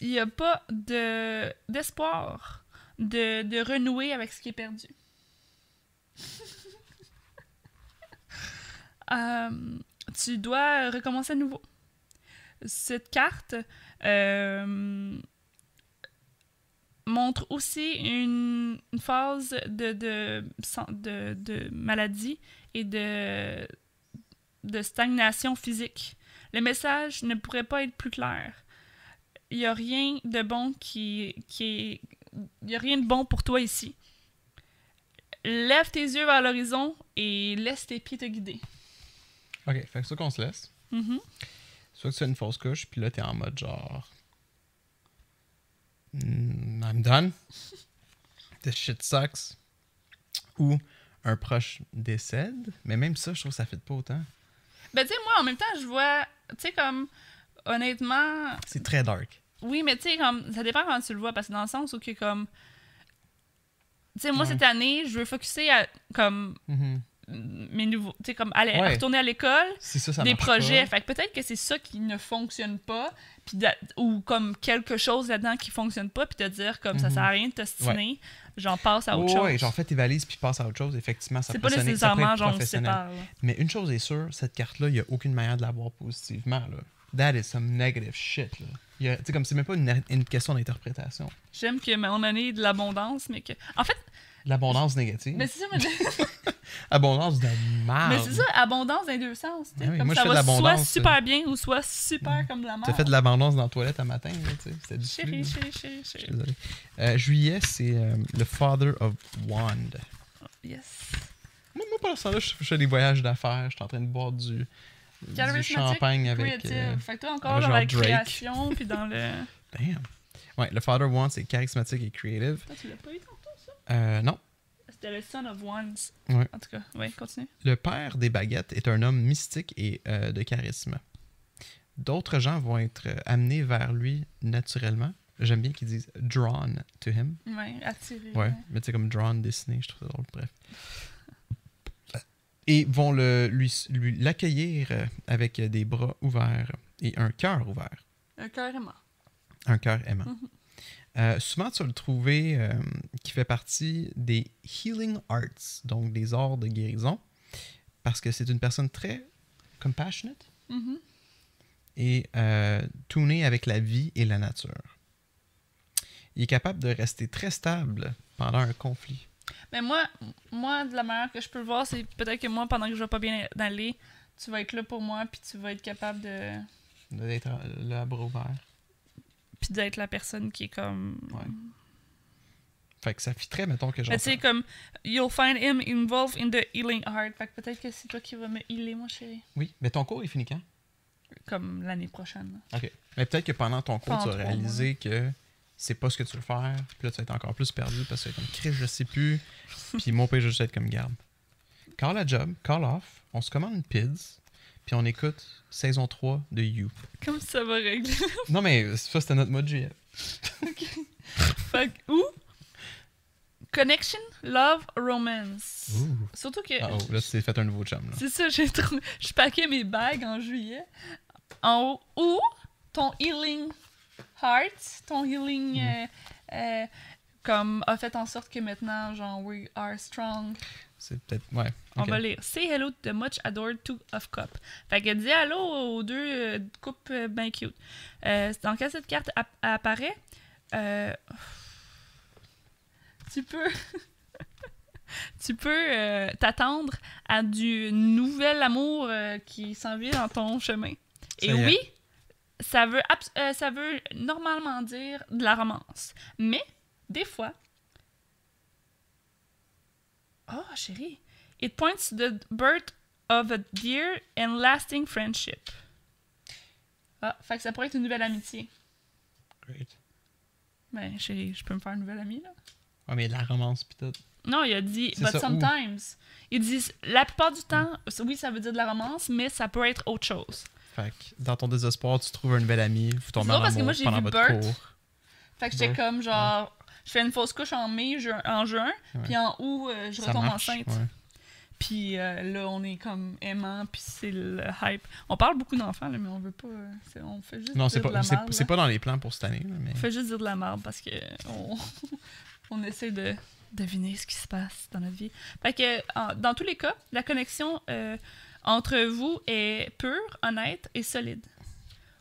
Il n'y a pas de d'espoir de, de renouer avec ce qui est perdu. [laughs] Euh, tu dois recommencer à nouveau. Cette carte euh, montre aussi une, phase de, de, de maladie et de, de stagnation physique. Le message ne pourrait pas être plus clair. Il n'y a rien de bon qui, qui est. Il n'y a rien de bon pour toi ici. Lève tes yeux vers l'horizon et laisse tes pieds te guider. Ok, fait que ça qu'on se laisse. Mhm. Soit que tu fais une fausse couche, puis là, t'es en mode genre. Mm, I'm done. [laughs] This shit sucks. Ou un proche décède. Mais même ça, je trouve que ça fait pas autant. Ben, tu sais, moi, en même temps, je vois. Tu sais, comme. Honnêtement. C'est très dark. Oui, mais tu sais, comme. Ça dépend comment tu le vois, parce que dans le sens où que, comme. Tu sais, moi, Ouais. cette année, je veux focuser à. Comme. Mhm. Mes nouveaux. Tu sais, comme. Aller, Ouais. retourner à l'école. Si ça, ça des projets. pas, Fait que peut-être que c'est ça qui ne fonctionne pas, puis ou comme quelque chose là-dedans qui fonctionne pas, puis te dire comme ça Mhm. sert à rien de t'ostiner, j'en passe à autre Ouais, chose. ouais, genre fais tes valises puis passe à autre chose. Effectivement, ça c'est peut pas nécessairement genre on se professionnel. sépare. là. Mais une chose est sûre, cette carte-là, il n'y a aucune manière de la voir positivement. Là. That is some negative shit. Là. Il y a- Tu sais, comme c'est même pas une, une question d'interprétation. J'aime que année de l'abondance, mais que. En fait, L'abondance négative. mais c'est ça, mais, [laughs] Abondance de merde. mais c'est ça, abondance dans les deux sens. tu. Ah oui, comme moi, je ça va soit super bien ou soit super comme de la merde. T'as fait de l'abondance dans la toilette un matin, là, tu sais. C'était du Chérie, flux, là. chérie, chérie, Je suis chérie. désolé. Euh, juillet, c'est euh, le Father of Wand. Yes. Moi, moi pour l'instant, je fais des voyages d'affaires. Je suis en train de boire du, du champagne avec. euh, Fait que toi, encore dans la Drake. création, puis dans le. [laughs] damn. Ouais, le Father of Wand, c'est charismatique et creative. Toi, tu l'as pas eu tantôt, ça? Euh, non. C'était le Son of Wands. Ouais. En tout cas, ouais, continue. Le père des baguettes est un homme mystique et euh, de charisme. D'autres gens vont être amenés vers lui naturellement J'aime bien qu'ils disent drawn to him. Ouais, attiré. Ouais, mais tu sais, comme drawn Disney, je trouve ça drôle. Bref. Et vont le, lui, l'accueillir euh, avec des bras ouverts et un cœur ouvert. Euh, carrément. Un cœur aimant. Mhm. Euh, souvent, tu vas le trouver euh, qui fait partie des healing arts, donc des arts de guérison, parce que c'est une personne très compassionate Mhm. et euh, tournée avec la vie et la nature. Il est capable de rester très stable pendant un conflit. Mais moi, moi, de la manière que je peux le voir, c'est peut-être que moi, pendant que je vais pas bien aller, tu vas être là pour moi, puis tu vas être capable de. D'être le bras ouvert. Puis d'être la personne qui est comme. Ouais. Fait que ça fitterait, mettons, que genre. Mais tu sais, comme, you'll find him involved in the healing heart. Fait que peut-être que c'est toi qui vas me healer, moi, chérie. Oui, mais ton cours est fini quand? Comme l'année prochaine. OK. Mais peut-être que pendant ton cours, tu vas trois réaliser que c'est pas ce que tu veux faire. Puis là, tu vas être encore plus perdu parce que comme Chris, je sais plus. Puis mon père, je vais être comme garde. Call la job, call off, on se commande une PIDS, puis on écoute saison 3 de You. Comme ça va régler. Non, mais ça, c'était notre mode juillet. fait que, ou? Connection, love, romance. Surtout que. Ah, oh, là, tu t'es fait un nouveau chum. Là. C'est ça, j'ai trouvé. Je paquais mes bagues en juillet. En haut. Ou ton healing heart, ton healing. Mm. euh, euh, comme a fait en sorte que maintenant, genre, we are strong. C'est peut-être. Ouais. On ok. va lire. Say hello to the much adored two of cup. Fait que dis allô aux deux euh, coupes euh, ben cute. Euh, dans quelle cette carte app- apparaît, euh, tu peux. [laughs] tu peux t'attendre à du nouvel amour qui s'en vient dans ton chemin. Ça Et est. ça veut, euh, ça veut normalement dire de la romance. Mais, des fois. Oh, chérie. It points to the birth of a dear and lasting friendship. Ah, fait que ça pourrait être une nouvelle amitié. Great. Ben, chérie, je peux me faire une nouvelle amie, là. Ouais, mais la romance, pis tout. Non, il a dit, but ça, où? sometimes. Il dit, la plupart du temps, oui, ça veut dire de la romance, mais ça peut être autre chose. Fait que dans ton désespoir, tu trouves un nouvel ami, vous tombez en parce que moi, j'ai vu Bert. cours. Fait que j'étais comme, genre, je fais une fausse couche en mai, ju- en juin, puis en août, euh, je Ça retombe marche. enceinte. Puis euh, là, on est comme aimant, puis c'est le hype. On parle beaucoup d'enfants, mais on veut pas. euh, on fait juste Non, dire c'est de pas, la merde. c'est pas dans les plans pour cette année, là, mais. On fait juste dire de la merde parce que on, [laughs] on essaie de deviner ce qui se passe dans notre vie. Fait que, en- dans tous les cas, la connexion euh, entre vous est pure, honnête et solide.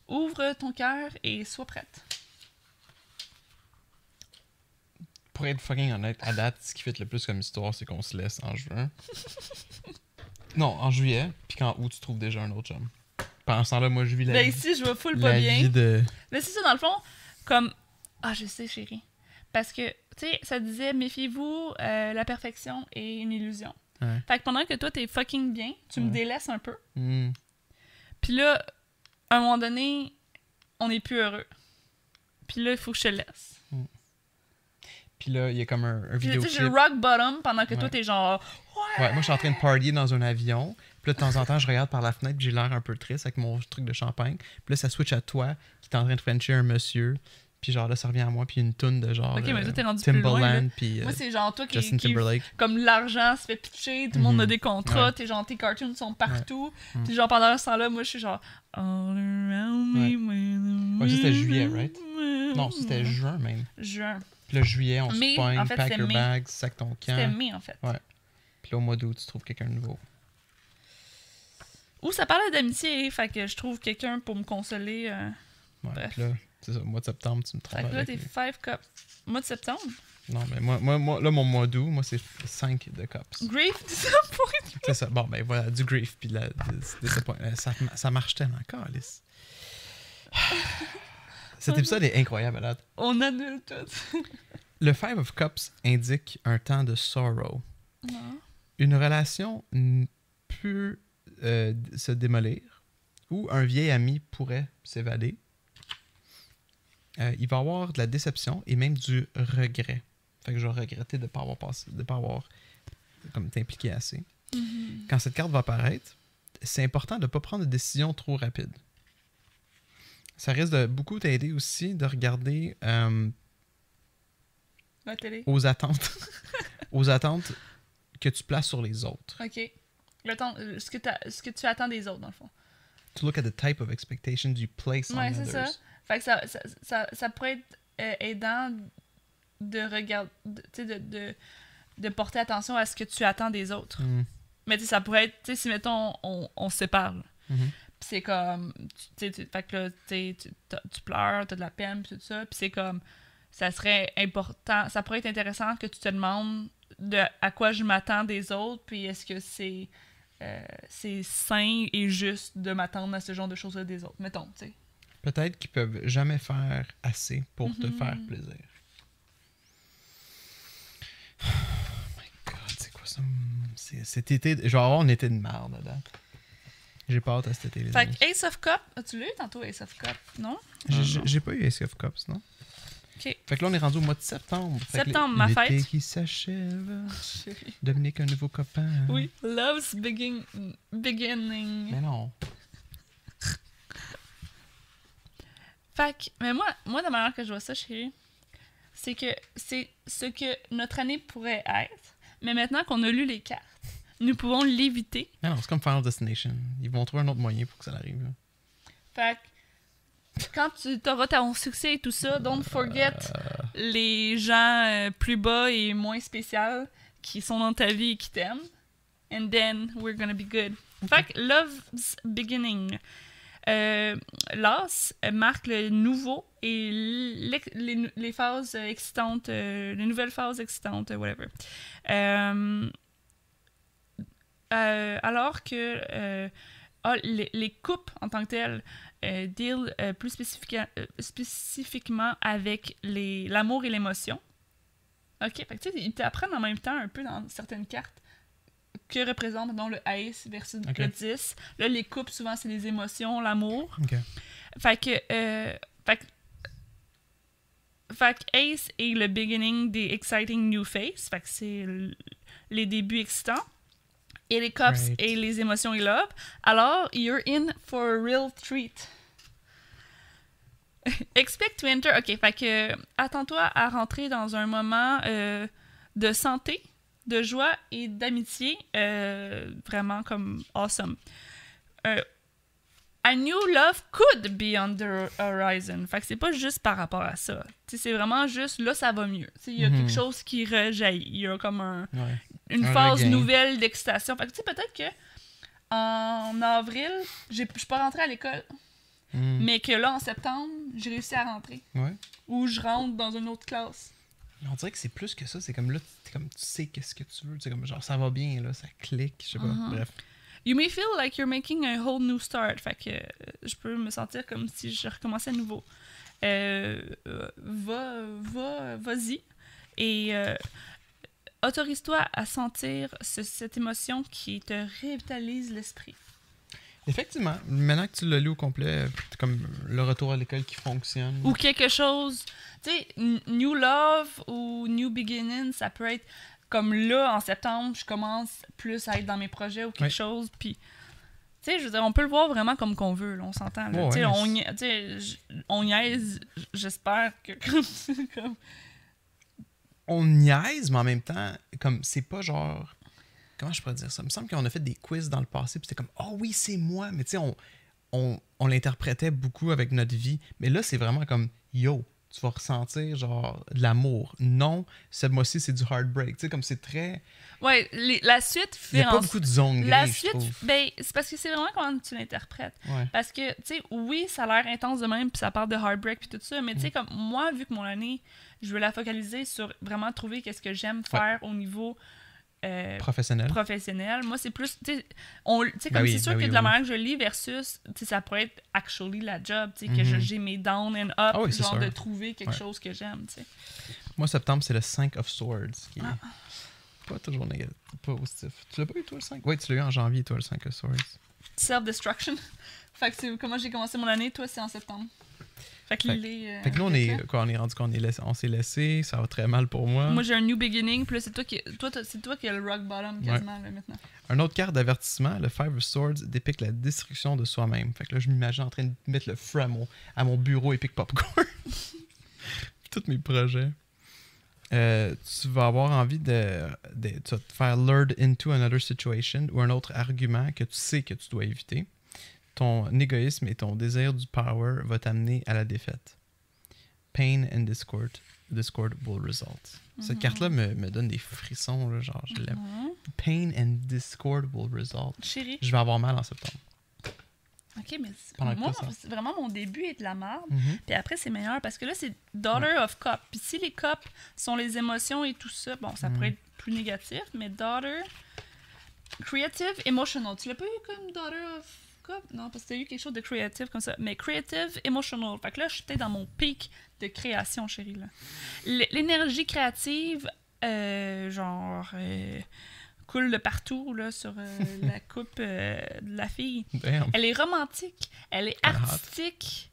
Ouvre ton cœur et sois prête. Pour être fucking honnête, à date, ce qui fait le plus comme histoire, c'est qu'on se laisse en juin. [laughs] non, en juillet, puis qu'en août, tu trouves déjà un autre chum. Pendant ce temps-là, moi, je vis la, Ben vie, ici, je vais full pas bien. de. Mais c'est ça, dans le fond, comme. Ah, je sais, chérie. Parce que, tu sais, ça disait, méfiez-vous, euh, la perfection est une illusion. Ouais. Fait que pendant que toi, t'es fucking bien, tu me délaisses un peu. Hmm. Puis là, à un moment donné, on n'est plus heureux. Puis là, il faut que je te laisse. Puis là, il y a comme un, un là, tu sais, rock bottom pendant que toi, Ouais. t'es genre. Ouais, moi, je suis en train de partyer dans un avion. Puis là, de temps en temps, je regarde par la fenêtre, j'ai l'air un peu triste avec mon truc de champagne. Puis là, ça switch à toi, qui est en train de frencher un monsieur. Puis genre, là, ça revient à moi, puis une toune de genre. Ok, mais euh, toi, t'es rendu plus loin, puis euh, Moi, c'est genre toi qui. Justin qui- Timberlake. comme l'argent se fait pitcher, tout le monde Mhm. a des contrats, Ouais. t'es genre tes cartoons sont partout. Mhm. Puis genre pendant ce temps-là, moi je suis genre All around me Ouais. Ouais, c'était juillet, right? Non, c'était juin même. juin. Puis là, juillet, on se pogne, en fait, pack c'était your bags, sac ton C'était camp. mai en fait. Ouais. Puis là, au mois d'août, tu trouves quelqu'un de nouveau. Ou ça parlait d'amitié, fait que je trouve quelqu'un pour me consoler. euh. Ouais. Bref. Là, c'est ça, mois de septembre, tu me Fait trompes que là, t'es lui. five cups. Mois de septembre? Non, mais moi, moi, moi, là, mon mois d'août, moi, c'est 5 de cups. Grief, [laughs] disappointment. C'est ça. Bon, ben voilà, du grief, puis la dis- disappoint- euh, Ça, ça marche tellement, Alice. [laughs] Cet épisode est incroyable, là. On annule tout. [laughs] Le Five of Cups indique un temps de sorrow. Non. Une relation peut euh, se démolir ou un vieil ami pourrait s'évader. Euh, il va y avoir de la déception et même du regret. Fait que je vais regretter de ne pas avoir passé, de pas avoir comme t'impliqué assez. Mhm. Quand cette carte va apparaître, c'est important de ne pas prendre de décision trop rapide. Ça risque de beaucoup t'aider aussi de regarder euh, La télé. aux attentes. [laughs] aux attentes que tu places sur les autres. Ok. Le temps, euh, ce, que t'as- ce que tu attends des autres, dans le fond. To look at the type of expectations you place on Ouais, c'est others. ça. Fait que ça, ça, ça, ça pourrait être euh, aidant de regarder, tu sais, de, de, de porter attention à ce que tu attends des autres. Mm. Mais ça pourrait être, tu si mettons, on, on se sépare. Puis c'est comme, tu sais, tu- fait que là, tu tu pleures, t'as de la peine, puis tout ça. Puis c'est comme, ça serait important, ça pourrait être intéressant que tu te demandes de à quoi je m'attends des autres, puis est-ce que c'est euh, c'est sain et juste de m'attendre à ce genre de choses-là des autres. Mettons, tu sais. Peut-être qu'ils peuvent jamais faire assez pour te Mhm. faire plaisir. Oh [sighs] my god, c'est quoi ça? Cet été, je vais avoir un été de merde là J'ai pas hâte à cet été. les Fait que Ace of Cup, as-tu lu tantôt Ace of Cup, non? J'ai- pas eu Ace of Cups, non? Ok. Fait que là, on est rendu au mois de septembre. Septembre, ma fête. qui s'achève. [laughs] Dominique, un nouveau copain. Oui, Love's begin Beginning. Mais non. Fait que, mais moi, moi, de la manière que je vois ça, chérie, c'est que c'est ce que notre année pourrait être, mais maintenant qu'on a lu les cartes, nous pouvons l'éviter. Non, c'est comme Final Destination. Ils vont trouver un autre moyen pour que ça arrive. là. Fait que, quand tu auras ton succès et tout ça, don't forget les gens euh, plus bas et moins spéciaux qui sont dans ta vie et qui t'aiment. And then we're gonna be good. Fait que Love's Beginning. Euh, L'as marque le nouveau et les, phases euh, excitantes, euh, les nouvelles phases excitantes, euh, whatever. Euh, euh, alors que euh, ah, les, les coupes en tant que telles euh, deal euh, plus euh, spécifiquement avec l'amour et l'émotion. Ok, tu sais, ils t'apprennent en même temps un peu dans certaines cartes que représente mettons, le Ace versus le 10. Là, les coupes, souvent, c'est les émotions, l'amour. Ok. Fait que, euh, fait que, fait que Ace est le beginning des exciting new phase. Fait que c'est les débuts excitants. Et les Right. et les émotions et love. Alors, you're in for a real treat. [laughs] Expect to enter. Ok, fait que attends-toi à rentrer dans un moment euh, de santé, de joie et d'amitié euh, vraiment comme awesome. Euh, a new love could be on the horizon. Fait que c'est pas juste par rapport à ça. C'est vraiment juste là, ça va mieux. Il y a Mhm. quelque chose qui rejaillit. Il y a comme un, Ouais. une Un phase regain. nouvelle d'excitation. Fait que tu sais, peut-être que en avril, je suis pas rentrée à l'école, Hmm. mais que là, en septembre, j'ai réussi à rentrer. Ouais. Ou je rentre dans une autre classe. On dirait que c'est plus que ça. C'est comme là, comme, tu sais qu'est-ce que tu veux. C'est comme genre, ça va bien, là, ça clique. Je sais pas. Mhm. Bref. You may feel like you're making a whole new start. Fait que euh, je peux me sentir comme si je recommençais à nouveau. Euh, euh, va, va, vas-y. Et euh, autorise-toi à sentir ce- cette émotion qui te revitalise l'esprit. Effectivement, maintenant que tu l'as lu au complet, c'est comme le retour à l'école qui fonctionne. Ou quelque chose, tu sais, New Love ou New Beginning, ça peut être comme là, en septembre, je commence plus à être dans mes projets ou quelque chose, puis... Tu sais, je veux dire, on peut le voir vraiment comme qu'on veut, là, on s'entend. Tu sais, on, on niaise, j'espère que [laughs] comme- On niaise, mais en même temps, comme c'est pas genre. Comment je pourrais dire ça? Il me semble qu'on a fait des quiz dans le passé, puis c'était comme, oh oui, c'est moi. Mais tu sais, on, on, on l'interprétait beaucoup avec notre vie. Mais là, c'est vraiment comme, yo, tu vas ressentir genre de l'amour. Non, ce mois-ci, c'est du heartbreak. Tu sais, comme c'est très. Ouais, les- la suite Il n'y fait a pas en beaucoup de zones grises, La suite, ben, c'est parce que c'est vraiment comment tu l'interprètes. Ouais. Parce que, tu sais, oui, ça a l'air intense de même, puis ça parle de heartbreak, puis tout ça, mais tu Mm. sais, comme moi, vu que mon année, je veux la focaliser sur vraiment trouver qu'est-ce que j'aime faire au niveau euh, Professionnel. professionnel. Moi, c'est plus, tu sais, on- tu sais, Ben comme oui, c'est sûr ben que oui, de la oui. manière que je lis versus, tu sais, ça pourrait être actually la job, tu sais, que Mhm. j'ai mes down and up, c'est genre sûr. de trouver quelque Ouais. chose que j'aime, tu sais. Moi, septembre, c'est le 5 of Swords, qui est Ah. pas toujours négatif, pas positif. Tu l'as pas eu, toi, le 5 Oui, tu l'as eu en janvier, toi, le 5 of Swords. Self-destruction. [laughs] fait que c'est comment j'ai commencé mon année, toi, c'est en septembre. Fait que, Fait- les, euh, Fait que là, on est, quoi, on est rendu qu'on on s'est laissé, ça va très mal pour moi. Moi, j'ai un new beginning, puis là, c'est toi qui, toi, c'est toi qui as le rock bottom Ouais. quasiment là, maintenant. Un autre carte d'avertissement, le Five of Swords dépique la destruction de soi-même. Fait que là, je m'imagine en train de mettre le feu à mon, à mon bureau Epic Popcorn. [laughs] Tous mes projets. Euh, tu vas avoir envie de, de- tu vas te faire lured into another situation ou un autre argument que tu sais que tu dois éviter. Ton égoïsme et ton désir du power va t'amener à la défaite. Pain and discord, discord will result. Cette Mhm. carte-là me, me donne des frissons, là, genre je l'aime. Mhm. Pain and discord will result. Chérie. Je vais avoir mal en septembre. Ok, mais moi, ça. vraiment mon début est de la merde. Mhm. Puis après, c'est meilleur parce que là, c'est Daughter of Cup. Puis si les cups sont les émotions et tout ça, bon, ça pourrait être plus négatif, mais Daughter. Creative, Emotional. Tu l'as pas eu comme Daughter of Non, parce que t'as eu quelque chose de creative comme ça. Mais Creative, Emotional. Fait que là, je suis peut-être dans mon pic de création, chérie. L'énergie créative, euh, genre. euh, coule de partout là, sur euh, [laughs] la coupe de la fille. Damn. Elle est romantique, elle est artistique,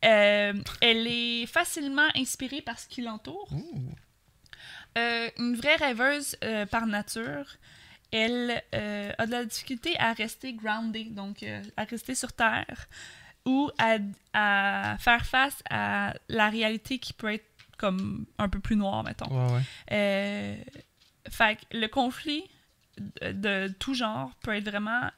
elle est facilement inspirée par ce qui l'entoure. Une vraie rêveuse par nature. Elle euh, a de la difficulté à rester grounded, donc euh, à rester sur Terre, ou à, à faire face à la réalité qui peut être comme un peu plus noire, mettons. Ouais, ouais. Euh, fait que le conflit de, de tout genre peut être vraiment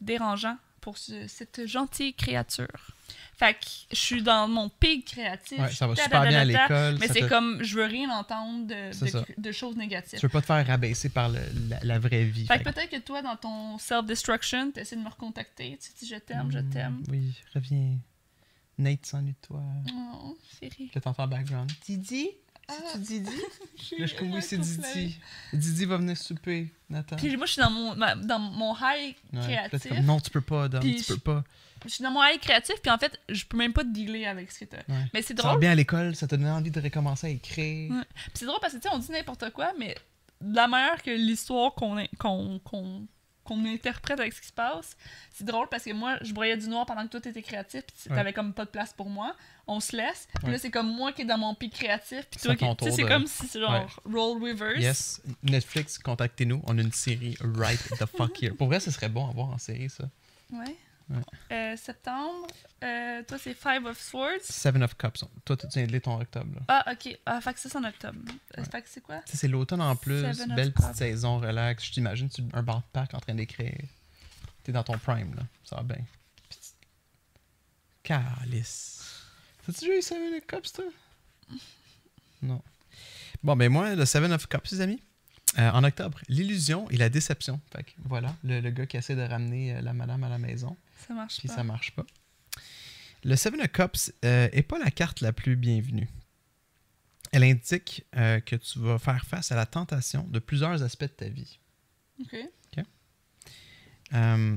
dérangeant pour ce- cette gentille créature. Fait que je suis dans mon pic créatif. Ouais, ça va super bien à l'école. Mais c'est te- comme, je veux rien entendre de, C'est de, ça. de choses négatives. Tu veux pas te faire rabaisser par le- la, la vraie vie. Fait Fait que peut-être que toi, dans ton self-destruction, tu essaies de me recontacter. Tu dis je t'aime, je Hmm, t'aime. Oui, reviens. Nate s'ennuie de toi. Oh, chérie. Je t'entends en background. Didi? Ah. C'est-tu Didi? [laughs] Là, je oui, c'est. Didi. Didi va venir souper, Nathan. Puis moi, je suis dans mon, ma- dans mon high Ouais. Créatif. comme, non, tu peux pas, Dom, tu je- peux pas. Je suis dans mon high créatif, puis en fait, je peux même pas dealer avec ce que t'as. Ouais. Mais c'est drôle. bien à l'école, ça te donne envie de recommencer à écrire. Ouais. Puis c'est drôle parce que, tu sais, on dit n'importe quoi, mais de la manière que l'histoire qu'on qu'on qu'on qu'on interprète avec ce qui se passe, c'est drôle parce que moi, je broyais du noir pendant que toi, t'étais créatif, puis Ouais. t'avais comme pas de place pour moi. On se laisse. Puis Ouais. là, c'est comme moi qui est dans mon pic créatif, puis toi qui... Tu sais, c'est de- comme si c'est genre role reverse. Yes, Netflix, contactez-nous. On a une série right the fuck here. Pour vrai, ce serait bon à voir en série, ça. Ouais. Ouais. Euh, septembre, euh, toi, c'est Five of Swords. Seven of Cups. Toi, tu viens de ton octobre. là. Ah, ok. Ah, fait que ça, c'est en octobre. Euh, Ouais. Fait que c'est quoi? C'est l'automne en plus, Seven belle petite saison, relax. Je t'imagine tu un bar de parc en train d'écrire. T'es dans ton prime, là. Ça va bien. Tu- Calice. T'as-tu eu Seven of Cups, toi? Non. Bon, ben moi, le Seven of Cups, les amis. euh, en octobre, l'illusion et la déception. Fait que voilà, le, le gars qui essaie de ramener la madame à la maison, Ça marche puis pas. ça marche pas. Le Seven of Cups euh, est pas la carte la plus bienvenue. Elle indique euh, que tu vas faire face à la tentation de plusieurs aspects de ta vie. Ok. Euh,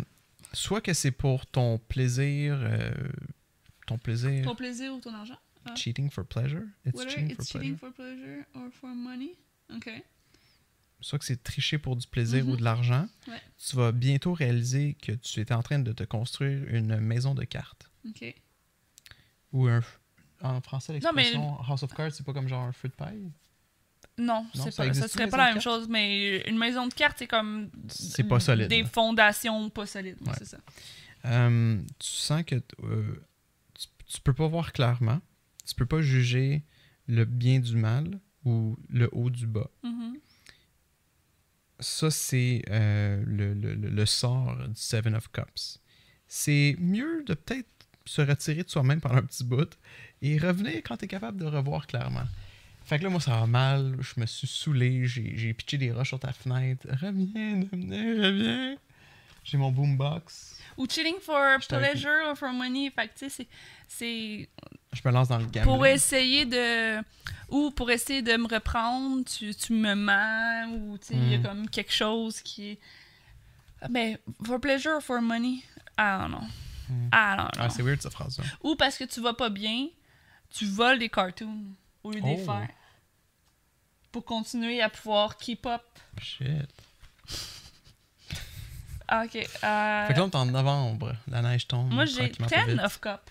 soit que c'est pour ton plaisir, euh, ton plaisir, Ton plaisir ou ton argent? Ah. cheating for pleasure? It's Whether cheating it's for cheating pleasure. for pleasure or for money? Ok. Soit que c'est tricher pour du plaisir Mhm. ou de l'argent. Ouais. Tu vas bientôt réaliser que tu étais en train de te construire une maison de cartes. Ok. Ou un. En français, Non, mais- l'expression House of Cards, c'est pas comme genre un feu de paille? Non, Non, ça pas, ça serait pas la même chose, mais une maison de cartes, c'est comme. C'est pas solide, Des fondations pas solides, ouais, c'est ça. Euh, tu sens que euh, tu, tu peux pas voir clairement. Tu peux pas juger le bien du mal ou le haut du bas. Mhm. Ça, c'est euh, le, sort du Seven of Cups. C'est mieux de peut-être se retirer de soi-même pendant un petit bout et revenir quand tu es capable de revoir clairement. Fait que là, moi, ça va mal. Je me suis saoulé. J'ai pitché des roches sur ta fenêtre. Reviens, Dominique, reviens. J'ai mon boombox. Ou cheating for pleasure or for money. Fait que, tu sais, c'est-. Je me lance dans le gambling. Pour essayer de. Ou pour essayer de me reprendre, tu, tu me mens, ou tu sais, il y a Mm. comme quelque chose qui est. Ah, Ben, for pleasure or for money? Ah non. Mm. Ah non, non. Ah, c'est weird, cette phrase-là. Ou parce que tu vas pas bien, tu voles des cartoons au lieu Oh. faire. Pour continuer à pouvoir keep up. Shit. Ah, ok. euh, Fait que là, on est en novembre. La neige tombe. moi, j'ai tranquillement, pas 10 vite. of cup.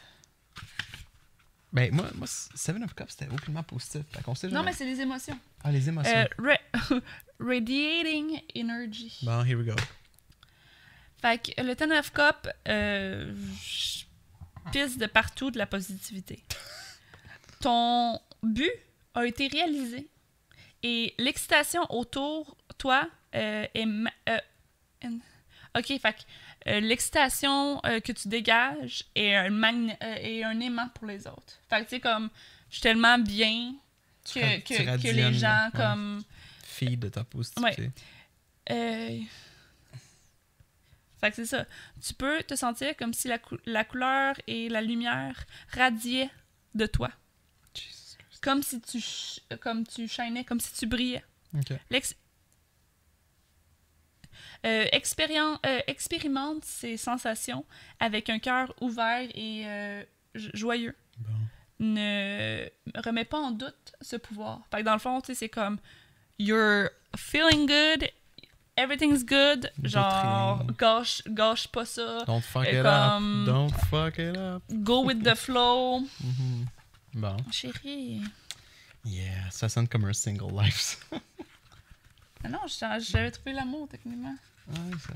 Ben, moi, moi Seven of Cups, c'était aucunement positif. Fait qu'on sait Non, jamais. mais c'est les émotions. Ah, les émotions. Euh, [laughs] ra- radiating energy. Bon, here we go. Fait que le Ten of Cup euh, pisse de partout de la positivité. Ton but a été réalisé et l'excitation autour toi euh, est euh, ok fait que euh, l'excitation euh, que tu dégages est un magne- euh, est un aimant pour les autres fait que tu sais comme je suis tellement bien que, les gens ouais. comme Fille de ta positivité. euh, Fait que c'est ça. Tu peux te sentir comme si la, cou- la couleur et la lumière radiaient de toi. Jesus. Comme si tu, comme tu shinais, comme si tu brillais. Ok. L'ex- Euh, euh, expérimente ces sensations avec un cœur ouvert et euh, jo- joyeux. Bon. Ne remets pas en doute ce pouvoir. Fait que dans le fond, c'est comme you're feeling good, everything's good, genre gâche, gâche pas ça, Don't fuck it comme- up. Don't fuck it up. go with the flow. Mhm. Bon. Chérie. Yeah, ça sonne comme un single life. Ah non, j'avais trouvé l'amour techniquement. Ouais, ça-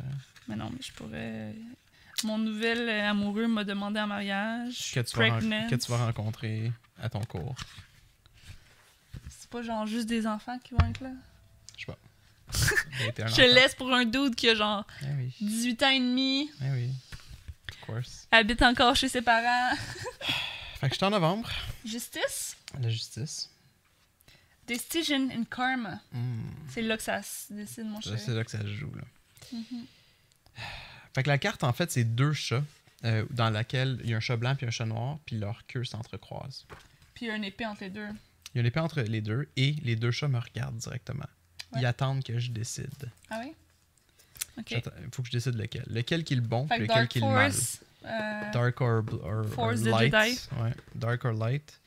Mais non, mais je pourrais. Mon nouvel amoureux m'a demandé en mariage. Que tu, vas ren- pregnant. que tu vas rencontrer à ton cours. C'est pas genre juste des enfants qui vont être là? Je sais pas. [laughs] Je laisse pour un dude qui a genre Ah oui. 18 ans et demi, Ah oui. Of course. habite encore chez ses parents. [laughs] Fait que je suis en novembre. Justice? La justice. Decision and Karma. Hmm. C'est là que ça se décide, mon chéri. C'est là que ça se joue. Là. Mhm. Fait que la carte, en fait, c'est deux chats euh, dans laquelle il y a un chat blanc puis un chat noir, puis leurs queues s'entrecroisent. Puis il y a une épée entre les deux. Il y a une épée entre les deux et les deux chats me regardent directement. Ouais. Ils attendent que je décide. Ah oui? Ok. Il faut que je décide lequel. Lequel qui est le bon, puis que lequel qui est le mal. Euh, Dark or, or- or light. Ouais, dark or light.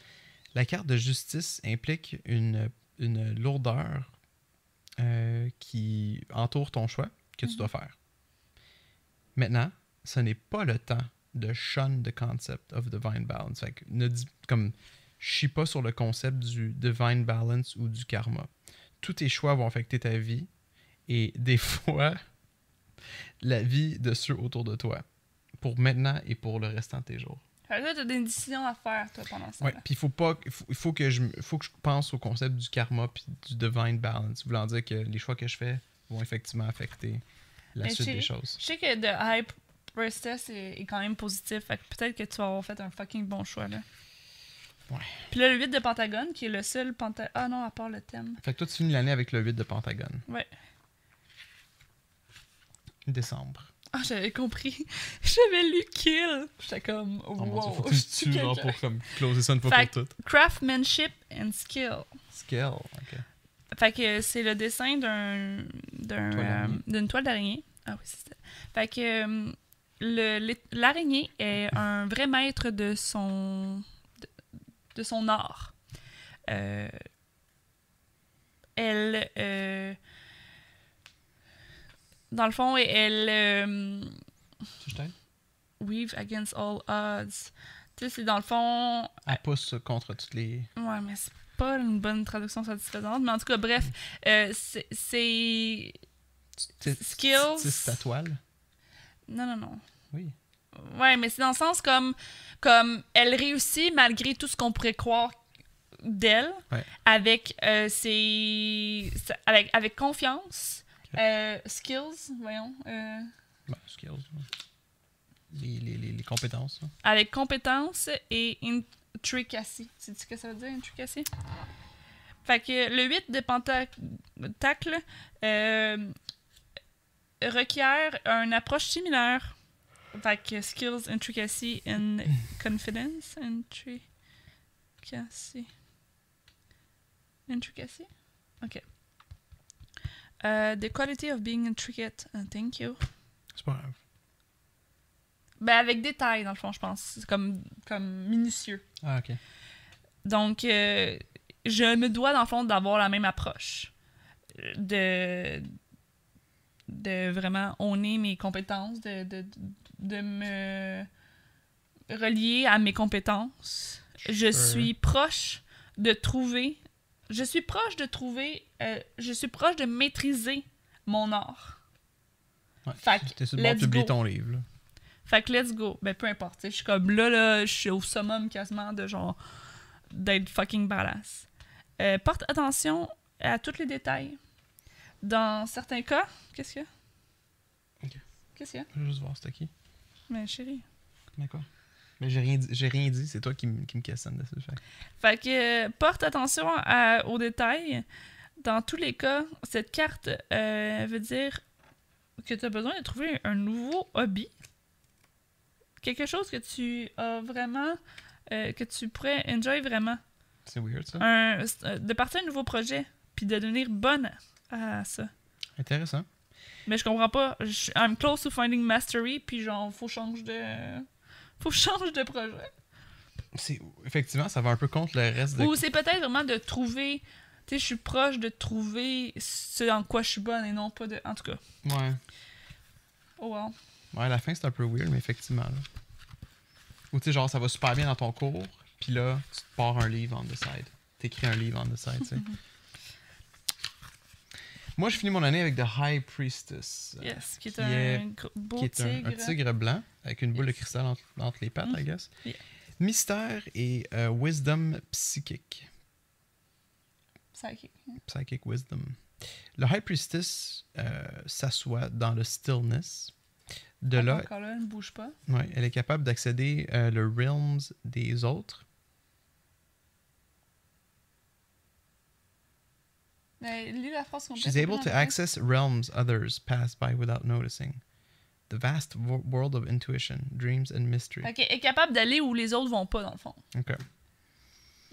La carte de justice implique une, une lourdeur euh, qui entoure ton choix que tu Mhm. dois faire. Maintenant, ce n'est pas le temps de shun the concept of divine balance. Fait que ne dis, comme, chie pas sur le concept du divine balance ou du karma. Tous tes choix vont affecter ta vie et des [laughs] fois, la vie de ceux autour de toi. Pour maintenant et pour le restant de tes jours. Fait que là, t'as des décisions à faire, toi, pendant ça. Ouais, puis il faut pas il faut, que je faut que je pense au concept du karma puis du divine balance, voulant dire que les choix que je fais vont effectivement affecter la Mais suite des choses. Je sais que The Hype Priestess est, est quand même positif. Fait que peut-être que tu vas avoir fait un fucking bon choix, là. Ouais. Puis là, le 8 de Pentagone, qui est le seul pentagone. Ah non, à part le thème. Fait que toi tu finis l'année avec le 8 de Pentagone. Ouais. Décembre. Ah, j'avais compris. [laughs] J'avais lu Kill. J'étais comme, Oh mon dieu, wow. faut que tu suis tues quelqu'un. pour comme closer ça une fois Fait pour toutes. Craftsmanship and skill. Skill, ok. Fait que c'est le dessin d'un d'un, Toile d'araignée. euh, d'une toile d'araignée. Ah oui, c'est ça. Fait que euh, le- l'araignée est un vrai maître de son de, de son art. Euh, elle euh, dans le fond, elle euh, Tu weave against all odds. Tu sais, c'est dans le fond Elle pousse contre toutes les. Ouais, mais c'est pas une bonne traduction satisfaisante. Mais en tout cas, bref, euh, c'est- Skills. C'est ta toile? Non, non, non. Oui. Ouais, mais c'est dans le sens comme. Comme elle réussit malgré tout ce qu'on pourrait croire d'elle, Ouais. avec euh, ses. Avec, avec confiance. Euh, skills, voyons. euh, Bah, skills. Les, les, les, les compétences. là. avec compétence et intricacy. C'est ce que ça veut dire, intricacy? Fait que le 8 de Pentacle euh, requiert une approche similaire. Fait que skills, intricacy and [laughs] confidence. Intricacy. Intricacy? Ok. Uh, the quality of being intricate. Uh, thank you. C'est pas grave. Ben, avec détail, dans le fond, je pense. C'est comme, comme minutieux. Ah, ok. Donc, euh, je me dois, dans le fond, d'avoir la même approche. De, de vraiment honner mes compétences, de, de, de me relier à mes compétences. je suis proche de trouver. Je suis proche de trouver. euh, je suis proche de maîtriser mon art. Ouais. Fait que, let's publier go. ton livre. là. Fait que let's go. Ben, peu importe. Je suis comme là, là, je suis au summum quasiment de genre. d'être fucking badass. Euh, porte attention à tous les détails. Dans certains cas. Qu'est-ce qu'il y a? Ok. Qu'est-ce qu'il y a? Je veux juste voir c'était qui? Mais chérie. Mais quoi? Mais j'ai rien j'ai rien dit, c'est toi qui, me- qui me questionne. Fait. que- Fait que euh, porte attention à- aux détails. Dans tous les cas, cette carte euh, veut dire que tu as besoin de trouver un nouveau hobby. Quelque chose que tu as vraiment. euh, que tu pourrais enjoy vraiment. C'est weird ça. Un, de partir un nouveau projet, puis de devenir bonne à ça. Intéressant. Mais je comprends pas. Je- I'm close to finding mastery, puis genre, faut changer de. Faut changer de projet. C'est, effectivement, ça va un peu contre le reste de. Ou c'est peut-être vraiment de trouver. Tu sais, je suis proche de trouver ce en quoi je suis bonne et non pas de. En tout cas. Ouais. Oh well. Ouais, la fin c'est un peu weird, mais effectivement. Là. Ou tu sais, genre, ça va super bien dans ton cours, puis là, tu te pars un livre on the side. T'écris un livre on the side, tu sais. [laughs] Moi, je finis mon année avec The High Priestess. euh, Yes. Qui est qui un est- beau qui est un, tigre. un tigre blanc avec une boule Yes. de cristal entre, entre les pattes, Mm. I guess. Yeah. Mystère et euh, wisdom psychique. Psychic. Psychic wisdom. Le High Priestess euh, s'assoit dans le stillness. De là, Encore là, ne bouge pas. ouais, elle est capable d'accéder euh, le realms des autres. Mais lis la phrase complète. She's able to access realms others pass by without noticing. The vast wo- world of intuition, dreams and mystery. Qu'elle est capable d'aller où les autres vont pas, dans le fond. Ok.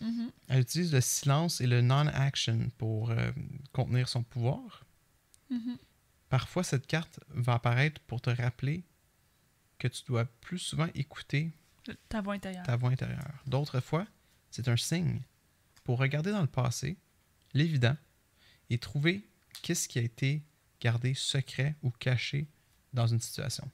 Mhm. Elle utilise le silence et le non-action pour euh, contenir son pouvoir. Mhm. Parfois, cette carte va apparaître pour te rappeler que tu dois plus souvent écouter Ta voix intérieure. ta voix intérieure. D'autres fois, c'est un signe pour regarder dans le passé, l'évident, et trouver qu'est-ce qui a été gardé secret ou caché dans une situation.